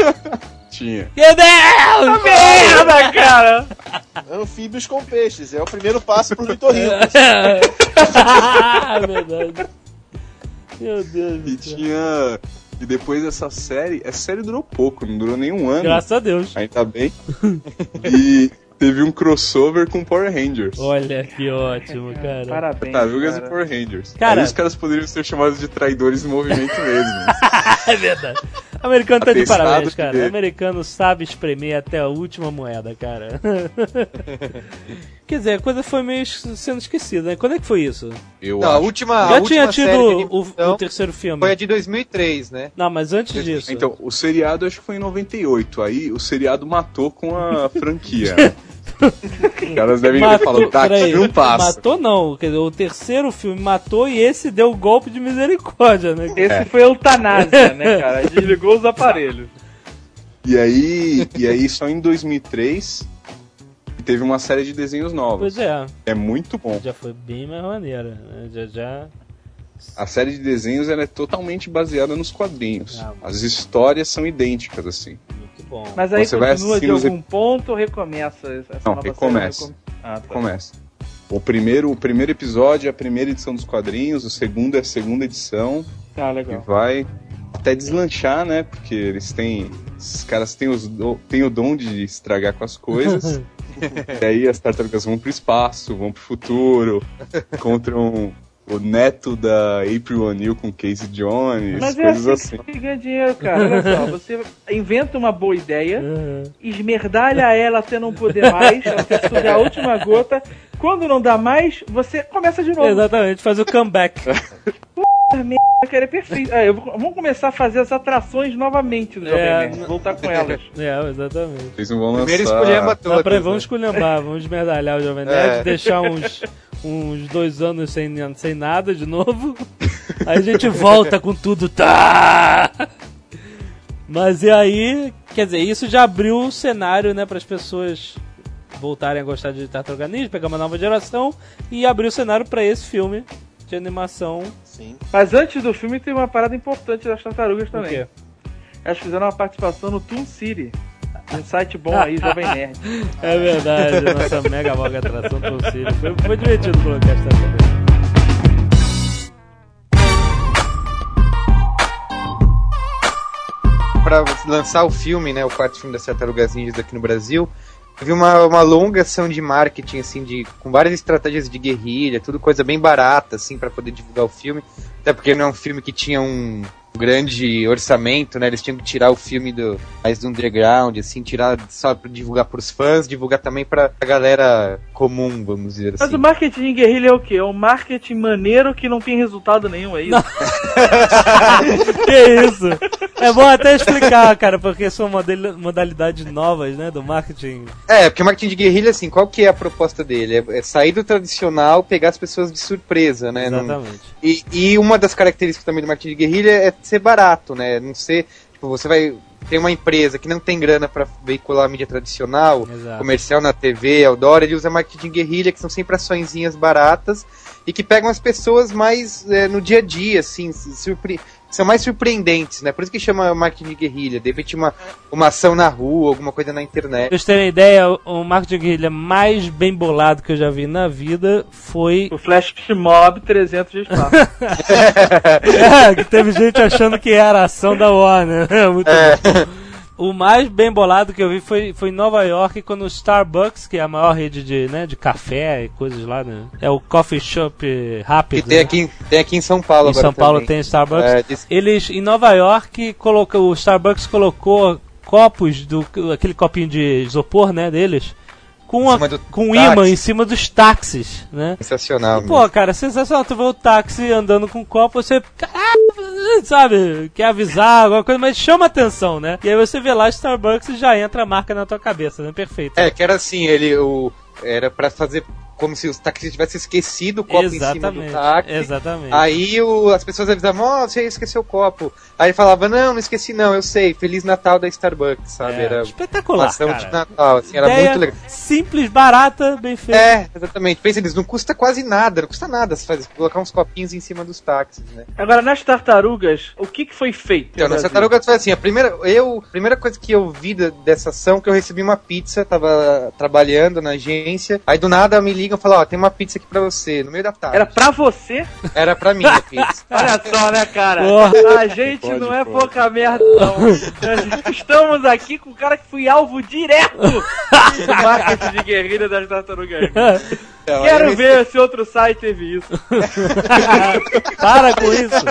(laughs) tinha. Meu Deus! Merda, cara! Anfíbios com peixes. É o primeiro passo pro Litorrinos. (laughs) ah, verdade. Meu Deus E tinha. E depois dessa série, essa série durou pouco, não durou nem um ano. Graças a Deus. Ainda bem. (laughs) E teve um crossover com Power Rangers. Olha que ótimo, cara. Parabéns. Tartarugas e cara. Power Rangers. Cara- Aí os caras poderiam ser chamados de traidores do movimento mesmo. (laughs) É verdade. Americano tá de parabéns, de cara. ver. Americano sabe espremer até a última moeda, cara. (laughs) Quer dizer, a coisa foi meio sendo esquecida, né? Quando é que foi isso? Eu Não, a acho. última, Já a tinha última tido série de o, o terceiro filme. foi a de 2003, né? Não, mas antes disso. Então, o seriado acho que foi em 98. Aí o seriado matou com a franquia. (laughs) Os caras devem ter falado, tá, aqui não passa. Matou não, quer dizer, o terceiro filme matou e esse deu golpe de misericórdia, né? Esse foi a eutanásia, né, cara? Desligou os aparelhos. E aí, e aí só em 2003 teve uma série de desenhos novos. Pois é, É muito bom. já foi bem mais maneira, né? Já, já... A série de desenhos ela é totalmente baseada nos quadrinhos. Ah. As histórias são idênticas, assim. Bom. Mas aí Você vai continua de algum ponto ou recomeça essa Não, nova recomeça. série? Ah, tá. Começa. O primeiro, o primeiro episódio é a primeira edição dos quadrinhos, o segundo é a segunda edição, Tá, e legal. vai até deslanchar, né? Porque eles têm. Esses caras têm, os têm o dom de estragar com as coisas. (laughs) e aí as tartarugas vão pro espaço, vão pro futuro, (laughs) encontram o neto da April O'Neil com Casey Jones, Mas é coisas assim assim. que ganha dinheiro, cara. Olha só, (laughs) você inventa uma boa ideia, Uhum. esmerdalha ela até não poder mais, (laughs) até sugar a última gota. Quando não dá mais, você começa de novo. Exatamente, faz o comeback. (laughs) Puta merda, cara, é perfeito. Ah, eu vou- vamos começar a fazer as atrações novamente no Jovem É, Nerd, voltar com elas. é, exatamente. Eles não vão lançar. Primeiro Dá todas. pra, vamos né? esculhambar, vamos esmerdalhar o Jovem Nerd, É. deixar uns, uns dois anos sem, sem nada de novo. (laughs) Aí a gente volta com tudo, tá? Mas e aí, quer dizer, isso já abriu o cenário, né, para as pessoas voltarem a gostar de Tartaruga Ninja, pegar uma nova geração e abrir o cenário pra esse filme de animação. Sim. Mas antes do filme tem uma parada importante das tartarugas O também. quê? Elas fizeram uma participação no Toon City. Um site bom aí, Jovem Nerd. (laughs) É verdade, nossa mega voga atração torcida. Foi, foi divertido colocar essa também. Pra lançar o filme, né, o quarto filme das Tartarugas Ninjas aqui no Brasil, teve uma, uma longa ação de marketing, assim, de, com várias estratégias de guerrilha, tudo coisa bem barata, assim, para poder divulgar o filme. Até porque não é um filme que tinha um grande orçamento, né? Eles tinham que tirar o filme do mais do underground, assim, tirar só para divulgar pros fãs, divulgar também pra galera comum, vamos dizer Mas assim. o marketing de guerrilha é o quê? É um marketing maneiro que não tem resultado nenhum, é isso? (laughs) Que isso? É bom até explicar, cara, porque são modalidades novas, né, do marketing. É, porque o marketing de guerrilha, assim, qual que é a proposta dele? É, é sair do tradicional, pegar as pessoas de surpresa, né? Não- Exatamente. E, e uma das características também do marketing de guerrilha é ser barato, né? Não ser. Tipo, você vai. Tem uma empresa que não tem grana pra veicular a mídia tradicional, Exato. comercial na TV, outdoor, ele usa marketing guerrilha, que são sempre açõezinhas baratas e que pegam as pessoas mais é, no dia a dia, assim, surpre... são mais surpreendentes, né? Por isso que chama marketing de guerrilha. De repente uma, uma ação na rua, alguma coisa na internet. Pra vocês terem ideia, o- marketing de guerrilha mais bem bolado que eu já vi na vida foi. O Flash Mob 300 de espaço. é, que teve gente achando que era ação da Warner. (laughs) Muito bom. O mais bem bolado que eu vi foi, foi em Nova York, quando o Starbucks, que é a maior rede de, né, de café e coisas lá, né? É o coffee shop Que rápido. tem né? aqui, em- tem aqui em São Paulo em agora São Paulo também. tem Starbucks. É, diz- Eles em Nova York colocou o Starbucks colocou copos do aquele copinho de isopor, né, deles, com Em a, cima do com táxi. imã em cima dos táxis, né? Sensacional. E, pô, cara, sensacional. Tu vê o táxi andando com um copo, você. Caralho, sabe? Quer avisar, alguma coisa, mas chama atenção, né? E aí você vê lá Starbucks e já entra a marca na tua cabeça, né? Perfeito. É, que era assim, ele o, era pra fazer como se os taxistas tivessem esquecido o copo em cima do exatamente. táxi. Exatamente. Aí o, as pessoas avisavam, ó, você esqueceu o copo. Aí ele falava, não, não esqueci não, eu sei, Feliz Natal da Starbucks, sabe? É, Era espetacular. ação cara. de Natal, assim, era Ideia muito legal. Simples, barata, bem feita. É, exatamente. Pensa eles, não custa quase nada, não custa nada se faz, colocar uns copinhos em cima dos táxis, né? Agora, nas tartarugas, o que, que foi feito? Então, no nessa Brasil? tartaruga foi assim, a primeira, eu, a primeira coisa que eu vi dessa ação, que eu recebi uma pizza, tava trabalhando na agência, aí do nada me ligam e falam, ó, tem uma pizza aqui pra você, no meio da tarde. Era pra você? Era pra mim a (laughs) pizza. Olha só, né, cara? Porra. A gente Pode, não é pode. pouca merda, não. (laughs) Estamos aqui com o cara que foi alvo direto (laughs) do marketing de guerrilha das tartarugas. Quero ver se outro site teve isso. (laughs) Para com isso.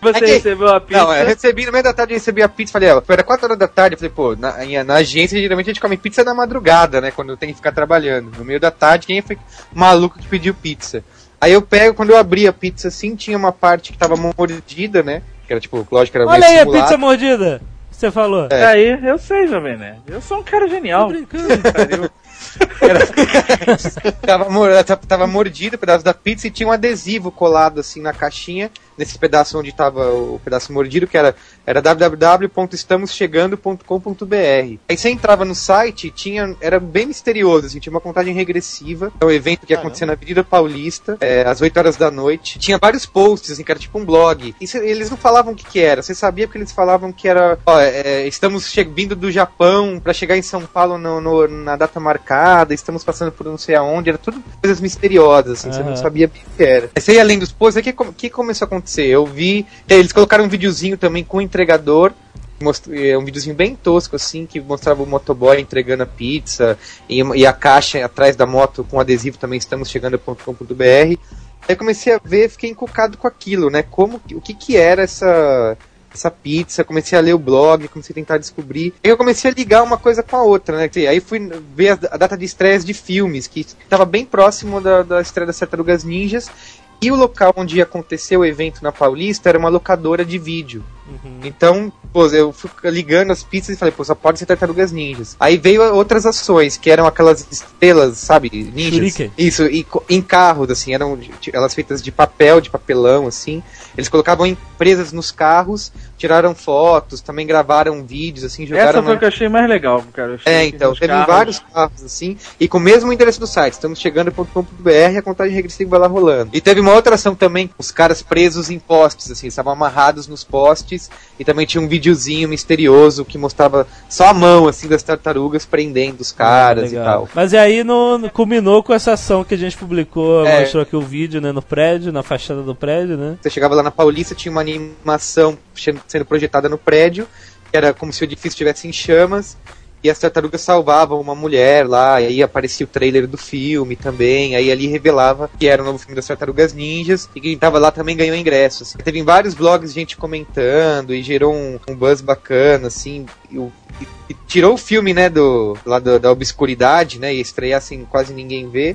Você que- recebeu a pizza. Não, eu recebi no meio da tarde, eu recebi a pizza, falei, ó, era 4 horas da tarde, eu falei, pô, na, na agência geralmente a gente come pizza na madrugada, né, quando tem que ficar trabalhando. No meio da tarde, quem foi maluco que pediu pizza? Aí eu pego, quando eu abri a pizza assim, tinha uma parte que tava mordida, né, que era tipo, lógico, era Olha aí a simulado. pizza mordida. Você falou. É. Aí, eu sei, Jovem Nerd. Eu sou um cara genial. Tô brincando. (laughs) (laughs) tava, mor- ela tava- tava mordido o pedaço da pizza e tinha um adesivo colado assim na caixinha, nesse pedaço onde tava o pedaço mordido, que era, era www.estamoschegando.com.br. Aí você entrava no site, tinha, era bem misterioso, assim, tinha uma contagem regressiva, é um evento que ia acontecer na Avenida Paulista, é, às 8 horas da noite. Tinha vários posts, assim, que era tipo um blog. E cê- eles não falavam o que que era, você sabia porque eles falavam que era, ó, é, estamos vindo do Japão para chegar em São Paulo no- no- na data marcada, estamos passando por não sei aonde, era tudo coisas misteriosas, assim, você Aham. não sabia o que era. Aí você ia além dos posts, o que, que começou a acontecer? Eu vi, eles colocaram um videozinho também com o entregador, é um videozinho bem tosco, assim, que mostrava o motoboy entregando a pizza e, e a caixa atrás da moto com adesivo também, estamos chegando.com.br. Aí comecei a ver, fiquei encucado com aquilo, né? Como, o que que era essa essa pizza, comecei a ler o blog, comecei a tentar descobrir. Aí eu comecei a ligar uma coisa com a outra, né? Aí fui ver a, data de estreias de filmes, que estava bem próximo da, da estreia das Tartarugas Ninjas. E o local onde aconteceu o evento na Paulista era uma locadora de vídeo. Então, pô, eu fui ligando as pizzas e falei, pô, só pode ser Tartarugas Ninjas. Aí veio outras ações, que eram aquelas estrelas, sabe, ninjas. Shuriken. Isso, e em carros, assim, eram elas feitas de papel, de papelão, assim. Eles colocavam em- presas nos carros, tiraram fotos, também gravaram vídeos, assim, jogaram Essa foi na- o que eu achei mais legal, cara. É, então, teve carros- vários carros assim, e com o mesmo endereço do site, estamos chegando.com.br, a contagem regressiva vai lá rolando. E teve uma outra ação também, os caras presos em postes, assim, estavam amarrados nos postes, e também tinha um videozinho misterioso que mostrava só a mão, assim, das tartarugas prendendo os caras e Ah, tal. Mas e aí no, no- culminou com essa ação que a gente publicou, É. mostrou aqui o vídeo, né, no prédio, na fachada do prédio, né? Você chegava lá na Paulista, tinha uma animação sendo projetada no prédio, que era como se o edifício estivesse em chamas, e as tartarugas salvavam uma mulher lá, e aí aparecia o trailer do filme também, aí ali revelava que era o novo filme das Tartarugas Ninjas, e quem tava lá também ganhou ingresso. assim. Teve em vários blogs gente comentando, e gerou um, um buzz bacana, assim, e, o- e- e tirou o filme, né, do, lá do- da obscuridade, né, e estrear sem quase ninguém ver.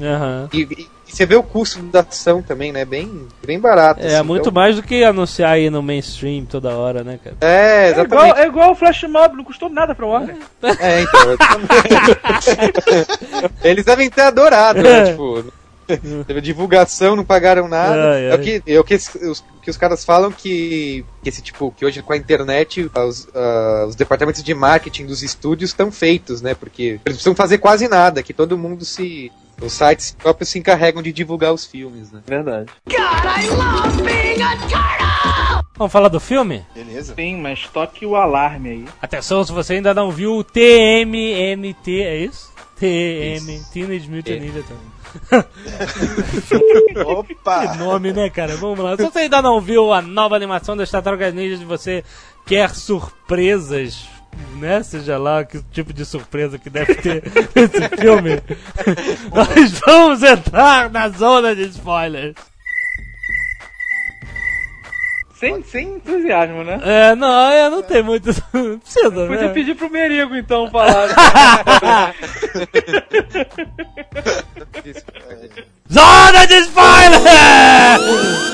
E, e- e você vê o custo da ação também, né? Bem, bem barato. É, assim, muito então- mais do que anunciar aí no mainstream toda hora, né, cara? É, É igual, exatamente. é igual o Flash Mob, não custou nada pra Warner. É, então. (laughs) Eles devem ter adorado, né? Tipo, teve divulgação, não pagaram nada. Ai, É, ai. o que, é o que os, que os caras falam que, que esse tipo, que hoje com a internet os, ah, os departamentos de marketing dos estúdios estão feitos, né? Porque eles precisam fazer quase nada, que todo mundo se Os sites próprios se encarregam de divulgar os filmes, né? Verdade. Vamos falar do filme? Beleza. Sim, mas toque o alarme aí. Atenção, se você ainda não viu o TMNT, é isso? TM, Teenage Mutant Ninja Turtles. (laughs) Que Opa! nome, né, cara? Vamos lá. Se você ainda não viu a nova animação das Tartarugas Ninjas e você quer surpresas, né? Seja lá que tipo de surpresa que deve ter (laughs) nesse filme, (laughs) nós vamos entrar na zona de spoilers. Sem, sem entusiasmo, né? É, não, eu não tenho muito. (laughs) Não precisa, Podia né? pedir pro Merigo então falar. Zona de spoiler!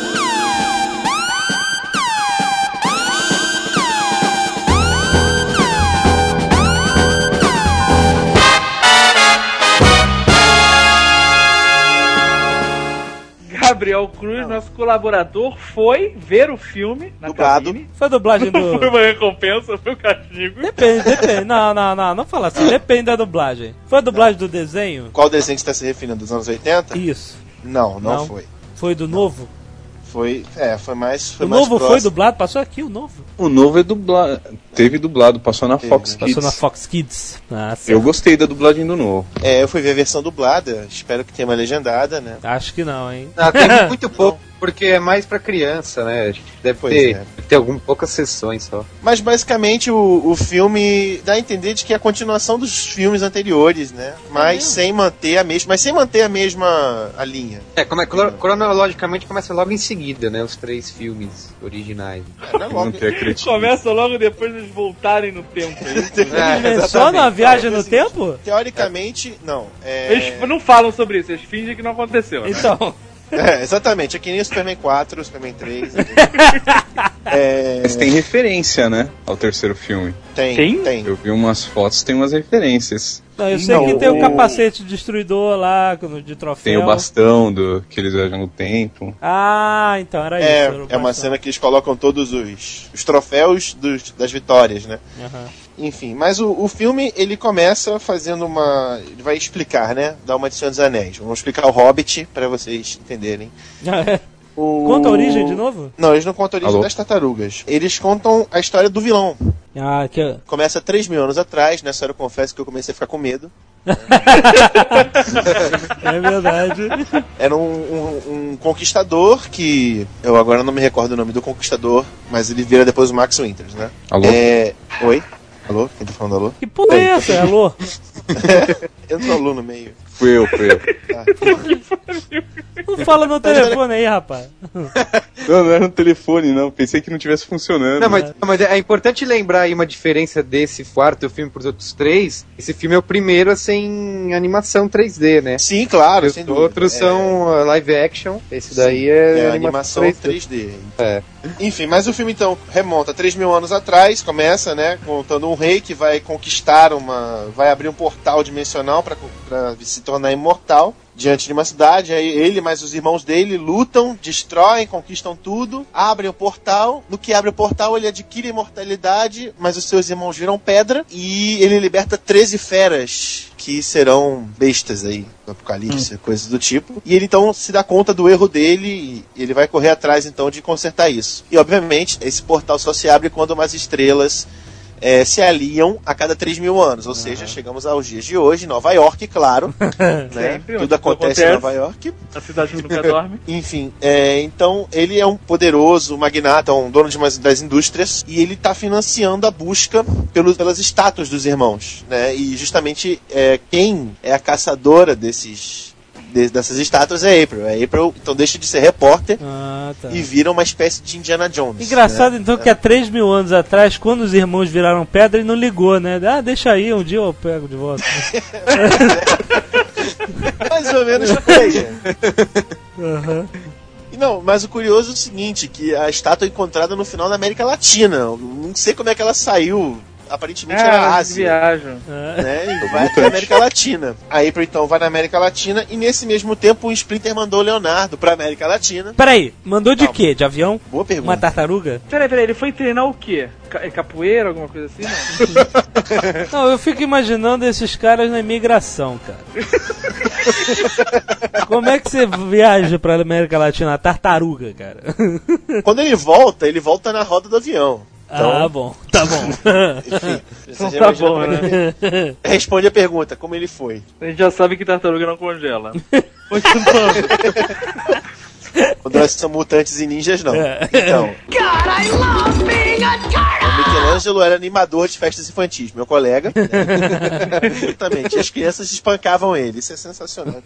Gabriel Cruz, nosso colaborador, foi ver o filme na Dublado. cabine. Foi a dublagem Não (laughs) foi do. uma recompensa, foi um castigo. Depende, depende. Não, não, não, não fala assim. Depende da dublagem. Foi a dublagem do desenho? Qual desenho que você está se referindo? Dos anos 80? Isso. Não, não, Não. foi. Foi do novo? Foi. É, foi mais. Foi o mais novo foi dublado? Passou aqui o novo. O novo é dublado. Teve dublado, passou na Fox Kids. Passou na Fox Kids. Certo. Eu gostei da dublagem do novo. É, eu fui ver a versão dublada. Espero que tenha uma legendada, né? Acho que não, hein? Ah, tem (laughs) muito pouco, porque é mais pra criança, né? Acho que Deve Pois ter, é. ter algumas poucas sessões só. Mas basicamente o, o filme dá a entender de que é a continuação dos filmes anteriores, né? Mas sem manter a mesma. Mas sem manter a mesma a linha. É, como é, cro- cronologicamente começa logo em seguida, né? Os três filmes originais. É, não é logo-. Começa logo depois de eles voltarem no tempo. É, (laughs) É só na exatamente. viagem no é tempo? Teoricamente, não. É... Eles não falam sobre isso, eles fingem que não aconteceu. né? Então. (laughs) é, exatamente. É que nem o Superman 4, o Superman 3. (laughs) é... Mas tem referência, né? Ao terceiro filme. Tem, Tem? tem. Eu vi umas fotos, tem umas referências. Não, eu sei Não, que tem o capacete destruidor lá de troféu. Tem o bastão do que eles viajam no tempo. Ah, então era isso. É, era o é uma cena que eles colocam todos os, os troféus dos- das vitórias, né? Aham. Enfim, mas o, o filme ele começa fazendo uma. Ele vai explicar, né? Dar uma de Senhor dos Anéis. Vamos explicar o Hobbit pra vocês entenderem. O... Conta a origem de novo? Não, eles não contam a origem Alô? das tartarugas. Eles contam a história do vilão. Ah, que... Começa 3 mil anos atrás, nessa hora eu confesso que eu comecei a ficar com medo. é verdade. Era um, um- um conquistador que. Eu agora não me recordo o nome do conquistador, mas ele vira depois o Max Winters, né? Alô? É. Oi? Alô? Quem tá falando alô? Que porra é essa? Alô? (laughs) Entra o alô no meio. Fui eu, fui eu. Tá. Não fala no (laughs) telefone aí, rapaz. Não, não era no telefone, não. Pensei que não tivesse funcionando. Não, mas, mas é importante lembrar aí uma diferença desse quarto filme pros outros três. Esse filme é o primeiro a ser em animação 3D, né? Sim, claro, Os sem dúvida. outros É, são uh, live action. Esse Sim, daí é, é animação 3D. 3D. É. Enfim, mas o filme então remonta 3 mil anos atrás, começa, né, contando um rei que vai conquistar uma. vai abrir um portal dimensional para se tornar imortal diante de uma cidade. Aí ele mais os irmãos dele lutam, destroem, conquistam tudo, abrem o portal. No que abre o portal, ele adquire imortalidade, mas os seus irmãos viram pedra e ele liberta 13 feras que serão bestas aí do apocalipse, coisas do tipo. E ele então se dá conta do erro dele e ele vai correr atrás então de consertar isso. E obviamente esse portal só se abre quando umas estrelas eh, se aliam a cada 3 mil anos, ou seja, chegamos aos dias de hoje, Nova York, claro. (laughs) né? Sempre, Tudo acontece em acontece. Nova York. A cidade nunca dorme. (laughs) Enfim, é, então ele é um poderoso magnata, um dono de umas das indústrias, e ele está financiando a busca pelos, pelas estátuas dos irmãos, né? E justamente é, quem é a caçadora desses de- dessas estátuas é April. A April então deixa de ser repórter Ah, tá. e vira uma espécie de Indiana Jones. Engraçado né? então que há 3 mil anos atrás, quando os irmãos viraram pedra, ele não ligou, né? Ah, deixa aí, um dia eu pego de volta. (laughs) Mais ou menos por aí. E Não, mas o curioso é o seguinte, que a estátua é encontrada no final da América Latina. Não sei como é que ela saiu. Aparentemente era É, a eles Ásia. viajam. Ah, né? E vai pra América Latina. A April então vai na América Latina e nesse mesmo tempo o Splinter mandou o Leonardo pra América Latina. Peraí, mandou de Calma. quê? De avião? Boa Uma pergunta. tartaruga? Peraí, peraí, ele foi treinar o quê? Ca- é capoeira, alguma coisa assim? Não. (laughs) Não, eu fico imaginando esses caras na imigração, cara. (laughs) Como é que você viaja pra América Latina? Tartaruga, cara. Quando ele volta, ele volta na roda do avião. Ah, bom. (laughs) Tá bom. Enfim, Então tá bom, né? ele- (laughs) Responde a pergunta, como ele foi? A gente já sabe que tartaruga não congela. (laughs) Quando nós somos mutantes e ninjas, não. É. Então. O Michelangelo era animador de festas infantis, meu colega. Exatamente. As crianças espancavam ele. Isso é sensacional.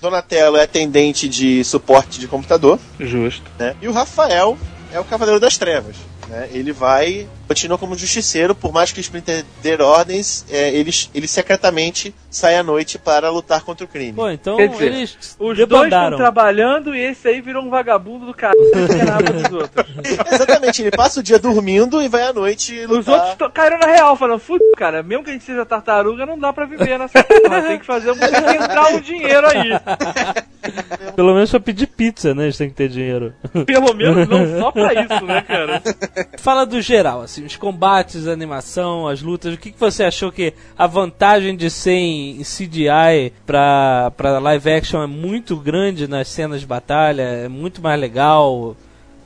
Donatello é atendente de suporte de computador, Justo. né? E o Rafael é o Cavaleiro das Trevas. Né? Ele vai. Continua como justiceiro, por mais que o Splinter dê ordens, é, ele, ele secretamente sai à noite para lutar contra o crime. Pô, então Quer dizer, eles Os dois estão debandaram. trabalhando e esse aí virou um vagabundo do caralho. (laughs) Outros. Exatamente, ele passa o dia dormindo e vai à noite Os lutar. outros tão- caíram na real, falando, fudeu, cara, mesmo que a gente seja tartaruga, não dá pra viver nessa porra. Tem que fazer um, tem que entrar um dinheiro aí. (laughs) Pelo menos pra pedir pizza, né? Eles têm que ter dinheiro. Pelo menos (laughs) não só pra isso, né, cara? Fala do geral, assim, os combates, a animação, as lutas. O que, que você achou que a vantagem de ser em CGI pra, pra live action é muito grande nas cenas de batalha? É muito mais legal?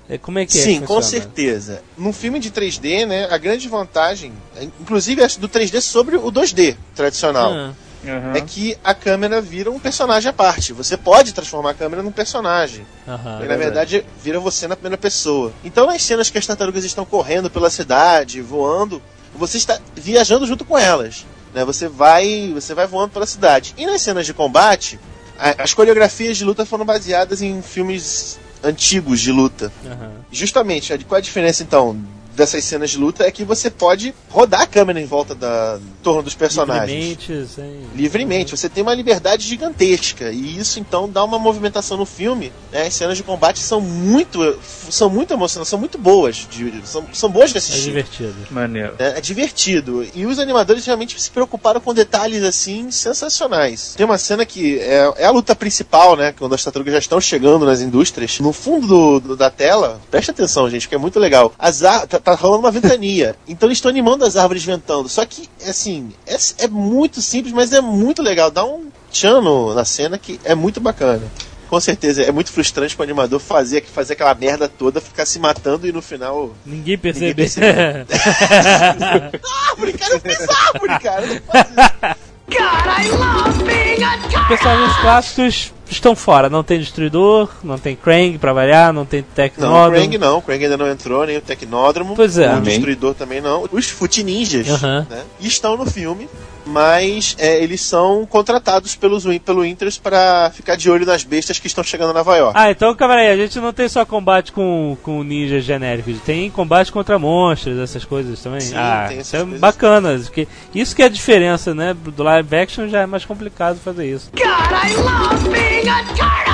É, como é que é? Sim, que com certeza. Num filme de 3D, né, a grande vantagem, inclusive acho do 3D sobre o 2D tradicional, Ah, Uhum. é que a câmera vira um personagem à parte. Você pode transformar a câmera num personagem. aham. e na verdade vira você na primeira pessoa. Então nas cenas que as tartarugas estão correndo pela cidade, voando, você está viajando junto com elas. Né? Você vai, você vai voando pela cidade. E nas cenas de combate, a- as coreografias de luta foram baseadas em filmes antigos de luta. aham. Justamente, qual a diferença então dessas cenas de luta é que você pode rodar a câmera em volta da em torno dos personagens Livremente, sem... livremente. Você tem uma liberdade gigantesca e isso então dá uma movimentação no filme. Né? As cenas de combate são muito, são muito emocionantes, são muito boas, de- são, são boas de É assistir. divertido. Maneiro. É, é divertido. E os animadores realmente se preocuparam com detalhes assim sensacionais. Tem uma cena que é, é a luta principal, né? Quando as tartarugas já estão chegando nas indústrias. No fundo do- do- da tela, presta atenção, gente, que é muito legal. As ar- tá, rolando uma ventania. Então eles estão animando as árvores ventando. Só que, assim, é, é muito simples, mas é muito legal. Dá um tchan na cena que é muito bacana. Com certeza, é muito frustrante pro animador fazer, fazer aquela merda toda, ficar se matando e no final. Ninguém percebe. percebe. (laughs) Árvore, cara, eu fiz árvore, cara. Não faz isso. Os personagens clássicos estão fora. Não tem Destruidor, não tem Krang pra variar, não tem Não, o Tecnódromo. Krang não, o Krang ainda não entrou, nem o Tecnódromo. Pois é. O. Destruidor também não. Os Fute Ninjas, Aham. né? Estão no filme, mas é, eles são contratados pelos, pelo Interest para ficar de olho nas bestas que estão chegando a Nova York. Ah, então, calma aí, a gente não tem só combate com, com ninjas genéricos, tem combate contra monstros, essas coisas também. Sim, ah, tem essas isso é coisas. bacana, porque isso que é a diferença, né? Do live action já é mais complicado fazer isso.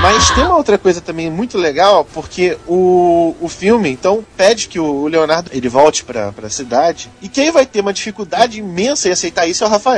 Mas tem uma outra coisa também muito legal, porque o, o filme, então, pede que o Leonardo ele volte pra, pra cidade, e quem vai ter uma dificuldade imensa em aceitar isso é o Rafael.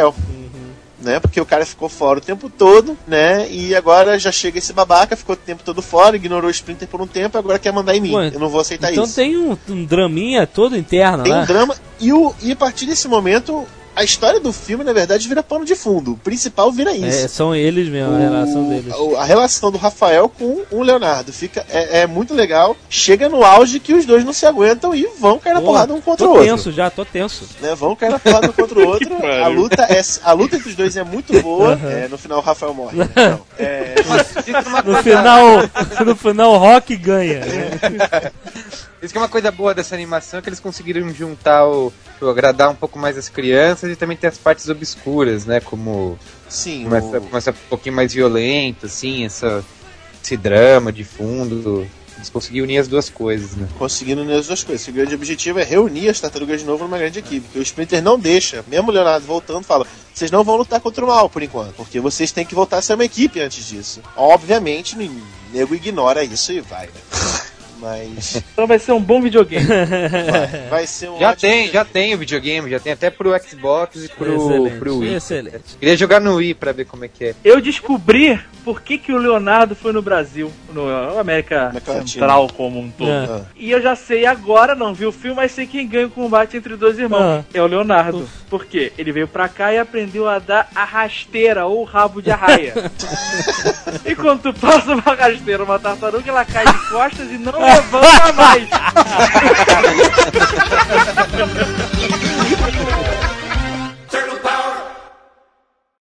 Né? Porque o cara ficou fora o tempo todo, né? E agora já chega esse babaca, ficou o tempo todo fora, ignorou o Splinter por um tempo, agora quer mandar em mim. Ué, Eu não vou aceitar então isso. tem um, um draminha todo interno, Tem né? um drama, e, o, e a partir desse momento, a história do filme, na verdade, vira pano de fundo. O principal vira isso. É, são eles mesmo, a relação deles. O- A relação do Rafael com o Leonardo fica é, é muito legal. Chega no auge que os dois não se aguentam e vão cair na Porra, porrada um contra tô o outro. tenso já, tô tenso. Né? Vão cair na porrada um contra o (laughs) outro. a luta é a luta entre os dois é muito boa. É, no final o Rafael morre. (laughs) né? Não, é, No final, no final o Rock ganha. né? (laughs) Isso que é uma coisa boa dessa animação, é que eles conseguiram juntar o. agradar um pouco mais as crianças e também ter as partes obscuras, né? Como sim, começa, o- começa um pouquinho mais violento, assim, essa, esse drama de fundo. Eles conseguiram unir as duas coisas, né? conseguindo unir as duas coisas. O grande objetivo é reunir as tartarugas de novo numa grande equipe. Porque o Splinter não deixa, mesmo o Leonardo voltando, fala: vocês não vão lutar contra o mal por enquanto, porque vocês têm que voltar a ser uma equipe antes disso. Obviamente, o nego ignora isso e vai, né? Mas (laughs) Então vai ser um bom videogame. vai, (laughs) vai ser um Já ótimo tem, já tem o videogame, já tem até pro Xbox e pro, excelente, pro Wii. excelente. Queria jogar no Wii pra ver como é que é. Eu descobri por que, que o Leonardo foi no Brasil, no América América Latina. Central como um todo. Ah. E eu já sei agora, não vi o filme, mas sei quem ganha o combate entre dois irmãos. Ah. É o Leonardo. Por quê? Ele veio pra cá e aprendeu a dar a rasteira ou rabo de arraia. (laughs) e quando tu passa uma rasteira, uma tartaruga, ela cai de costas e não levanta mais. (laughs)